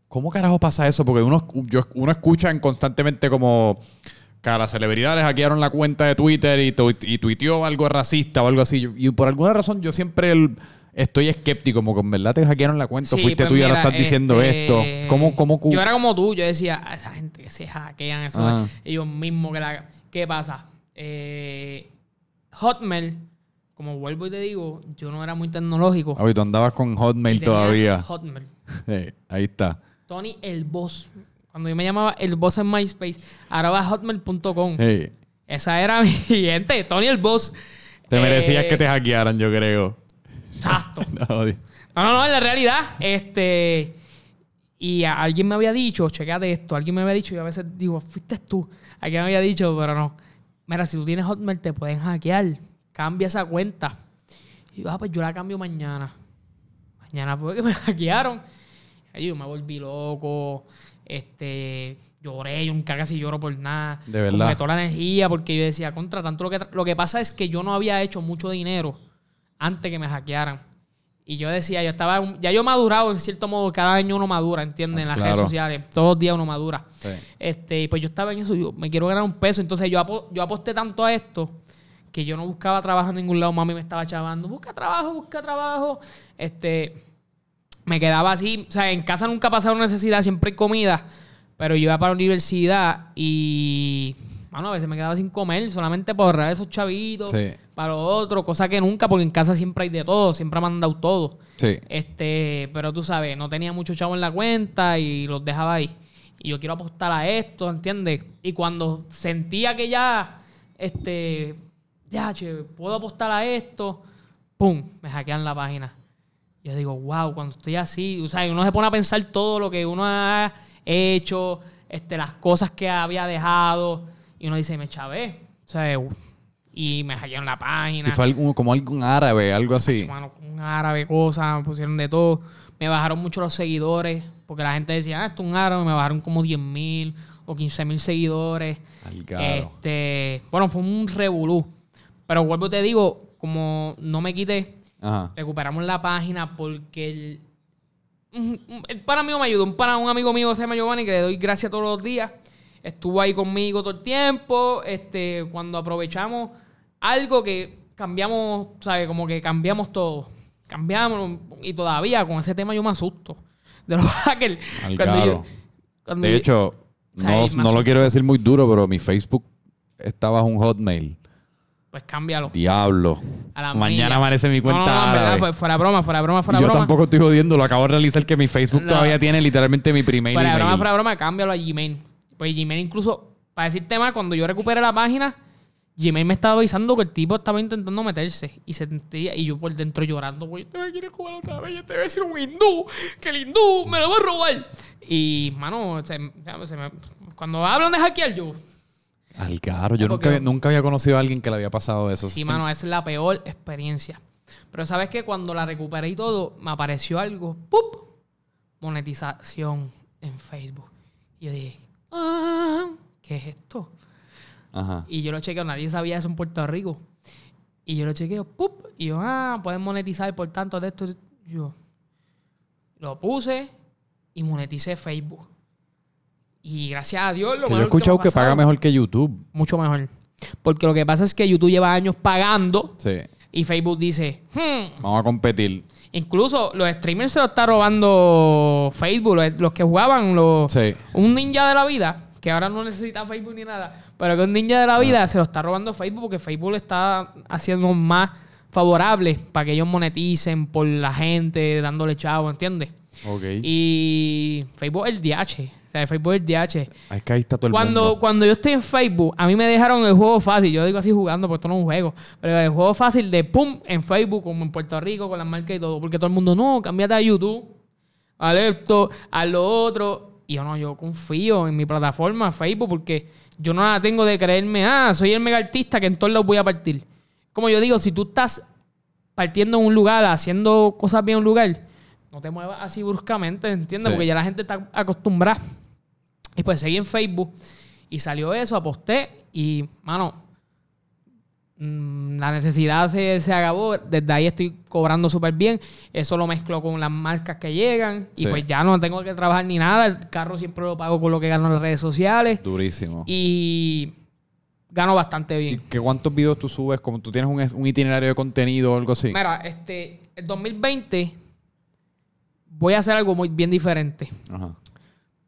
¿Cómo carajo pasa eso? Porque uno, yo- uno escucha en constantemente como que a las celebridades hackearon la cuenta de Twitter y, tu- y tuiteó algo racista o algo así. Y por alguna razón yo siempre el- estoy escéptico, como que en verdad te hackearon la cuenta, Sí, fuiste pues tú y ahora estás diciendo este, esto. ¿Cómo, cómo, Yo era como tú, yo decía, "A esa gente que se hackean eso, Ajá. ellos mismos que la... ¿Qué pasa? Eh, Hotmail, como vuelvo y te digo, yo no era muy tecnológico. Oye, tú andabas con Hotmail todavía. Hotmail. Sí, ahí está. Tony el Boss. Cuando yo me llamaba el Boss en MySpace, arroba hotmail.com. Sí. Esa era mi gente, Tony el Boss. Te merecías Eh, que te hackearan, yo creo. Exacto. No, No, no, en la realidad, este. Y a- alguien me había dicho, checate esto, alguien me había dicho, y a veces digo, fuiste tú. Alguien me había dicho, pero no. Mira, si tú tienes Hotmail, te pueden hackear. Cambia esa cuenta. Y yo, ah, pues yo la cambio mañana. Mañana fue que me hackearon. Y yo me volví loco. Este. Lloré, yo nunca casi lloro por nada. De verdad. que toda la energía, porque yo decía, contra tanto lo que. Lo que pasa es que yo no había hecho mucho dinero antes que me hackearan. Y yo decía, yo estaba, ya yo he madurado, en cierto modo, cada año uno madura, ¿entiendes? En las Claro. redes sociales, todos los días uno madura. Sí. Este, y pues yo estaba en eso, yo me quiero ganar un peso, entonces yo, apo- yo aposté tanto a esto que yo no buscaba trabajo en ningún lado, mami me estaba chavando, busca trabajo, busca trabajo. Este, me quedaba así, o sea, en casa nunca pasaba necesidad, siempre hay comida, pero yo iba para la universidad y, bueno, a veces me quedaba sin comer, solamente por ahorrar esos chavitos, Sí. para lo otro, cosa que nunca, porque en casa siempre hay de todo, siempre me han dado todo. Sí. Este, pero tú sabes, no tenía mucho chavo en la cuenta y los dejaba ahí. Y yo quiero apostar a esto, ¿entiendes? Y cuando sentía que ya, este, ya, che, puedo apostar a esto, ¡pum! Me hackean la página. Yo digo, wow, cuando estoy así, o sea, uno se pone a pensar todo lo que uno ha hecho, este, las cosas que había dejado, y uno dice, me chavé, o sea, y me hackearon la página. Y fue algún- como algún árabe, algo así. Con un árabe, cosas, me pusieron de todo. Me bajaron mucho los seguidores, porque la gente decía, ah, esto es un árabe, me bajaron como 10 mil o 15 mil seguidores. Al garo. Este, bueno, fue un revolú. Pero vuelvo y te digo, como no me quité, Ajá. recuperamos la página porque el, el pana mío me ayudó. Un pana, un amigo mío que se llama Giovanni, que le doy gracias todos los días. Estuvo ahí conmigo todo el tiempo. Este, cuando aprovechamos algo que cambiamos, ¿sabes? Como que cambiamos todo. Cambiamos y todavía con ese tema yo me asusto. De los hackers. Al Cuando garo. yo- cuando De yo- hecho, no, no lo quiero decir muy duro, pero mi Facebook estaba un Hotmail. Pues cámbialo. Diablo. A la Mañana milla. aparece mi cuenta no, árabe. fuera broma, fuera broma, fuera Y yo broma. tampoco estoy jodiendo, lo acabo de realizar que mi Facebook No. todavía tiene literalmente mi primer Fuera email. broma, fuera broma, cámbialo a Gmail. Pues Gmail incluso, para decirte más, cuando yo recuperé la página, Gmail me estaba avisando que el tipo estaba intentando meterse. Y se sentía, y yo por dentro llorando, güey, te me quiere jugar otra vez, te voy a decir un hindú, que el hindú me lo va a robar. Y, mano, se- se me- cuando hablan de hackear, yo, Al caro, yo nunca, nunca había conocido a alguien que le había pasado eso. sí, mano, es la peor experiencia. Pero sabes que cuando la recuperé y todo, me apareció algo, ¡pup! Monetización en Facebook. Y yo dije, ah, ¿qué es esto? Ajá. Y yo lo chequeo, nadie sabía eso en Puerto Rico. Y yo lo chequeo, ¡pup! Y yo, ah, pueden monetizar por tanto de esto. Yo lo puse y moneticé Facebook. Y gracias a Dios, lo Que yo he escuchado ha que paga mejor que YouTube. Mucho mejor. Porque lo que pasa es que YouTube lleva años pagando Sí. y Facebook dice, hmm. Vamos a competir. Incluso los streamers se lo está robando Facebook, los, los que jugaban, los, Sí. un ninja de la vida, que ahora no necesita Facebook ni nada, pero que un ninja de la vida se lo está robando Facebook porque Facebook le está haciendo más favorable para que ellos moneticen por la gente, dándole chavo, ¿entiendes? Ok. Y Facebook es el DH. Sea, Facebook es DH. Es que ahí está todo el Cuando, mundo. cuando yo estoy en Facebook, a mí me dejaron el juego fácil. Yo digo así jugando, porque esto no es un juego. Pero el juego fácil de pum en Facebook, como en Puerto Rico, con las marcas y todo. Porque todo el mundo, no, cámbiate a YouTube, a esto, a lo otro. Y yo no, yo confío en mi plataforma, Facebook, porque yo no la tengo de creerme, ah, soy el mega artista que en todos lados voy a partir. Como yo digo, si tú estás partiendo en un lugar, haciendo cosas bien en un lugar, no te muevas así bruscamente, ¿entiendes? Sí. Porque ya la gente está acostumbrada. Y pues seguí en Facebook y salió eso, aposté y, mano, mm, la necesidad se, se acabó. Desde ahí estoy cobrando súper bien. Eso lo mezclo con las marcas que llegan y pues ya no tengo que trabajar ni nada. El carro siempre lo pago con lo que gano en las redes sociales Durísimo. y gano bastante ¿Y bien. qué cuántos videos tú subes? Como tú tienes un, un itinerario de contenido o algo así. Mira, este, el 2020 voy a hacer algo muy bien diferente. Ajá.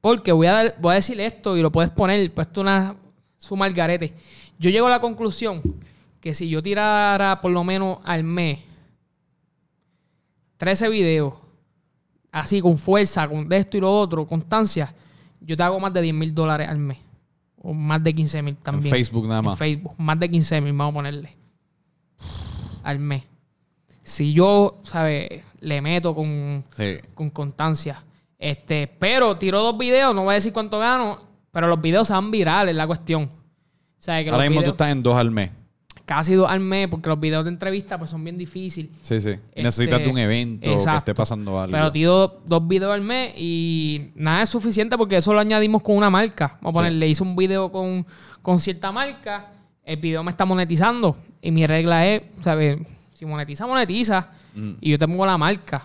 Porque voy a, dar- voy a decir esto y lo puedes poner, puesto una suma al garete. Yo llego a la conclusión que si yo tirara por lo menos al mes 13 videos, así con fuerza, con de esto y lo otro, constancia, yo te hago más de 10 mil dólares al mes. O más de 15 mil también. Facebook nada En más. Facebook. Más de 15 mil, vamos a ponerle. Al mes. Si yo, ¿sabes? Le meto con, Sí. con constancia. Este, pero tiro dos videos, no voy a decir cuánto gano, pero los videos se van virales, es la cuestión. O sea, que Ahora mismo tú estás en dos al mes. casi dos al mes, porque los videos de entrevista pues son bien difíciles. Sí, sí. Este, Necesitas de un evento que esté pasando algo. Pero tiro dos videos al mes y nada es suficiente porque eso lo añadimos con una marca. Vamos a ponerle, hice un video con, con cierta marca, el video me está monetizando y mi regla es, ¿sabes? Si monetiza, monetiza Mm. y yo te pongo la marca.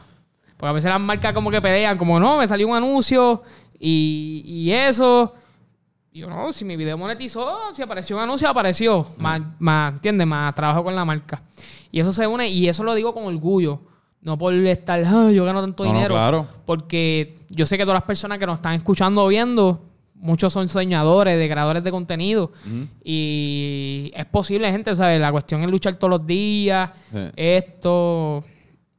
Porque a veces las marcas como que pelean, como no, me salió un anuncio y, y eso. Y yo, no, si mi video monetizó, si apareció un anuncio, apareció. Más, más, ¿entiendes? Más trabajo con la marca. Y eso se une, y eso lo digo con orgullo. No por estar, "Ah, yo gano tanto No, no, dinero. claro. Porque yo sé que todas las personas que nos están escuchando o viendo, muchos son soñadores, de creadores de contenido. Y es posible, gente, ¿sabes? La cuestión es luchar todos los días, Sí. esto.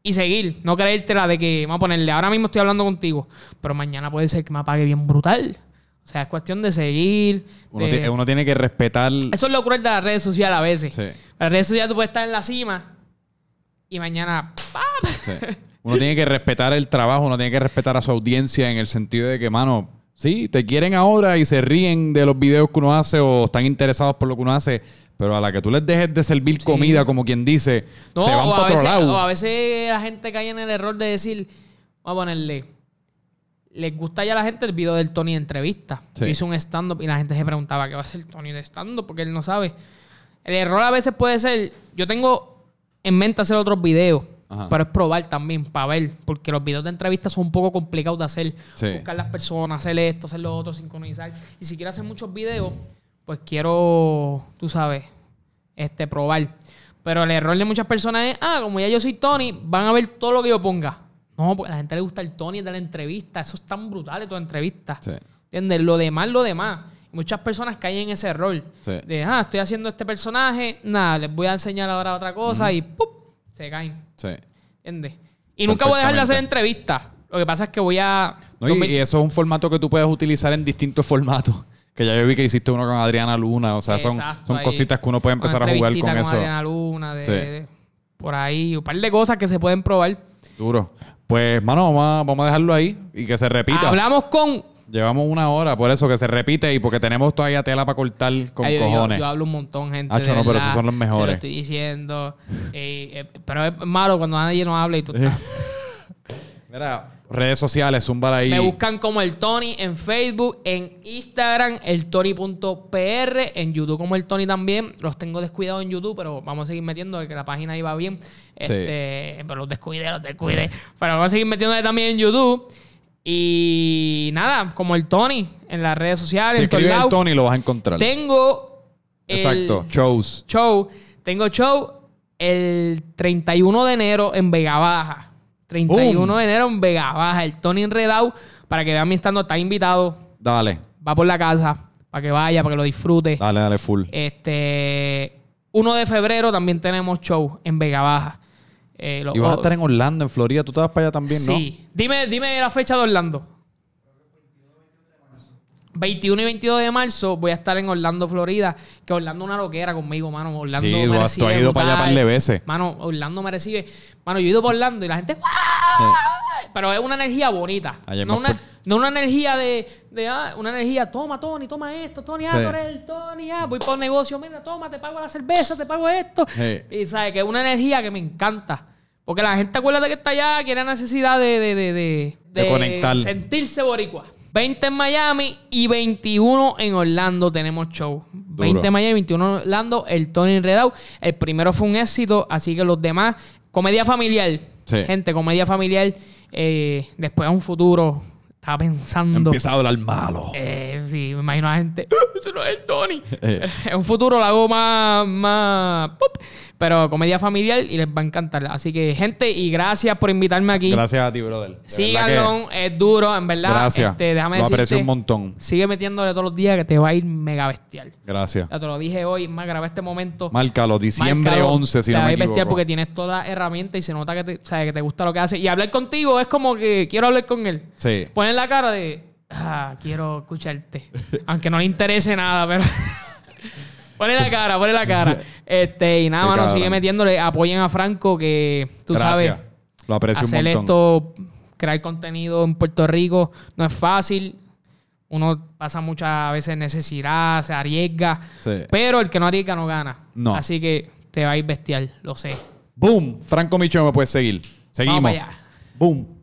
Y seguir, no creértela de que, vamos a ponerle, ahora mismo estoy hablando contigo, pero mañana puede ser que me apague bien brutal. O sea, es cuestión de seguir. Uno, de- uno tiene que respetar. Eso es lo cruel de las redes sociales a veces. Sí. Las redes sociales tú puedes estar en la cima y mañana ¡pam! Sí. Uno tiene que respetar el trabajo, uno tiene que respetar a su audiencia en el sentido de que, mano, sí, te quieren ahora y se ríen de los videos que uno hace o están interesados por lo que uno hace, pero a la que tú les dejes de servir comida, como quien dice, No, se van para a otro veces, lado. o a veces la gente cae en el error de decir, vamos a ponerle, les gusta ya a la gente el video del Tony de entrevista. Sí. Hizo un stand-up y la gente se preguntaba, ¿qué va a hacer Tony de stand-up? Porque él no sabe. El error a veces puede ser, yo tengo en mente hacer otros videos, Ajá. pero es probar también, para ver, porque los videos de entrevista son un poco complicados de hacer. Sí. Buscar las personas, hacer esto, hacer lo otro, sincronizar. Y si quiero hacer muchos videos, pues quiero, tú sabes, este, probar. Pero el error de muchas personas es, ah, como ya yo soy Tony, van a ver todo lo que yo ponga. No, porque a la gente le gusta el Tony de la entrevista. Eso es tan brutal de tu entrevista. Sí. ¿Entiendes? Lo demás, lo demás. Y muchas personas caen en ese error. Sí. De, ah, estoy haciendo este personaje, nada, les voy a enseñar ahora otra cosa y ¡pum! se caen. Sí. ¿Entiendes? Y nunca voy a dejar de hacer entrevistas. Lo que pasa es que voy a... No, y, y eso es un formato que tú puedes utilizar en distintos formatos. Que ya yo vi que hiciste uno con Adriana Luna. O sea, son, Exacto, son ahí. cositas que uno puede empezar Una a jugar entrevistita con eso. Adriana Luna, de, Sí. de- por ahí, un par de cosas que se pueden probar. Duro. Pues, mano, vamos a, vamos a dejarlo ahí y que se repita. Hablamos con... Llevamos una hora, por eso que se repite y porque tenemos todavía tela para cortar con Ay, yo- yo- cojones. Yo, hablo un montón, gente. Hacho, no, pero esos son los mejores. lo estoy diciendo. Eh, eh, pero es malo cuando nadie no habla y tú estás. Mira, redes sociales, zumbar ahí. Me buscan como el Tony en Facebook, en Instagram, el Tony.pr, en YouTube como el Tony también. Los tengo descuidados en YouTube, pero vamos a seguir metiendo porque la página iba bien. Este, Pero los descuidé, los descuidé. Pero vamos a seguir metiéndole también en YouTube. Y nada, como el Tony en las redes sociales, Si en escribes el. Tony lo vas a encontrar. Tengo el Exacto, shows. show. Tengo show el 31 de enero en Vega Baja. 31 Boom. de enero en Vega Baja. El Tony Enredado, para que vean mi estando, está invitado. Dale, Va por la casa, para que vaya, para que lo disfrute. dale, dale full. Este 1 de febrero también tenemos show en Vega Baja. Eh, lo- y vas a estar en Orlando, en Florida. Tú te vas para allá también, ¿no? Sí. Dime, dime la fecha de Orlando. 21 y 22 de marzo voy a estar en Orlando, Florida. Que Orlando es una loquera conmigo, mano. Orlando Sí, me has- tú recibe has ido para allá par de veces. Mano, Orlando me recibe. Mano, yo he ido por Orlando y la gente. Pero es una energía bonita. No una, por- no una energía de, de, ah, una energía, toma, Tony, toma esto, Tony, ah, Sí. el Tony, ah, voy por negocio, mira, toma, te pago la cerveza, te pago esto. Y sabes que es una energía que me encanta. Porque la gente, acuérdate que está allá, quiere necesidad de, de, de, de, De conectar. sentirse boricua. 20 en Miami y 21 en Orlando tenemos show. 20 en Miami, 21 en Orlando, el Tony Enredado. El primero fue un éxito, así que los demás, comedia familiar. Sí. Gente, comedia familiar. eh, después a un futuro, estaba pensando. Empieza a hablar malo. Eh, sí, me imagino a la gente. "Ah, Eso no es el Tony. Eh. En un futuro lo hago más. más pop, pero comedia familiar y les va a encantar. Así que, gente, y gracias por invitarme aquí. Gracias a ti, brother. Que- Síganlo, es duro, en verdad. Gracias. Este, déjame Lo aprecio un montón. Sigue metiéndole todos los días que te va a ir mega bestial. Gracias. Ya te lo dije hoy, más grabé este momento. Márcalo, diciembre Márcalo, 11, si te no me ir bestial equivoco. porque tienes todas las herramientas y se nota que te, que te gusta lo que hace. Y hablar contigo es como que quiero hablar con él. Sí. Poner la cara de, ah, quiero escucharte. Aunque no le interese nada, pero... Pone la cara, pone la cara. Este, y nada, Qué mano, cabrón. sigue metiéndole. Apoyen a Franco, que tú Gracias. sabes, Lo aprecio hacer un esto, crear contenido en Puerto Rico no es fácil. Uno pasa muchas veces necesidad, se arriesga. Sí. Pero el que no arriesga no gana. No. Así que te va a ir bestial, lo sé. Boom. Franco Micho me puedes seguir. Seguimos. Vamos para allá. Boom.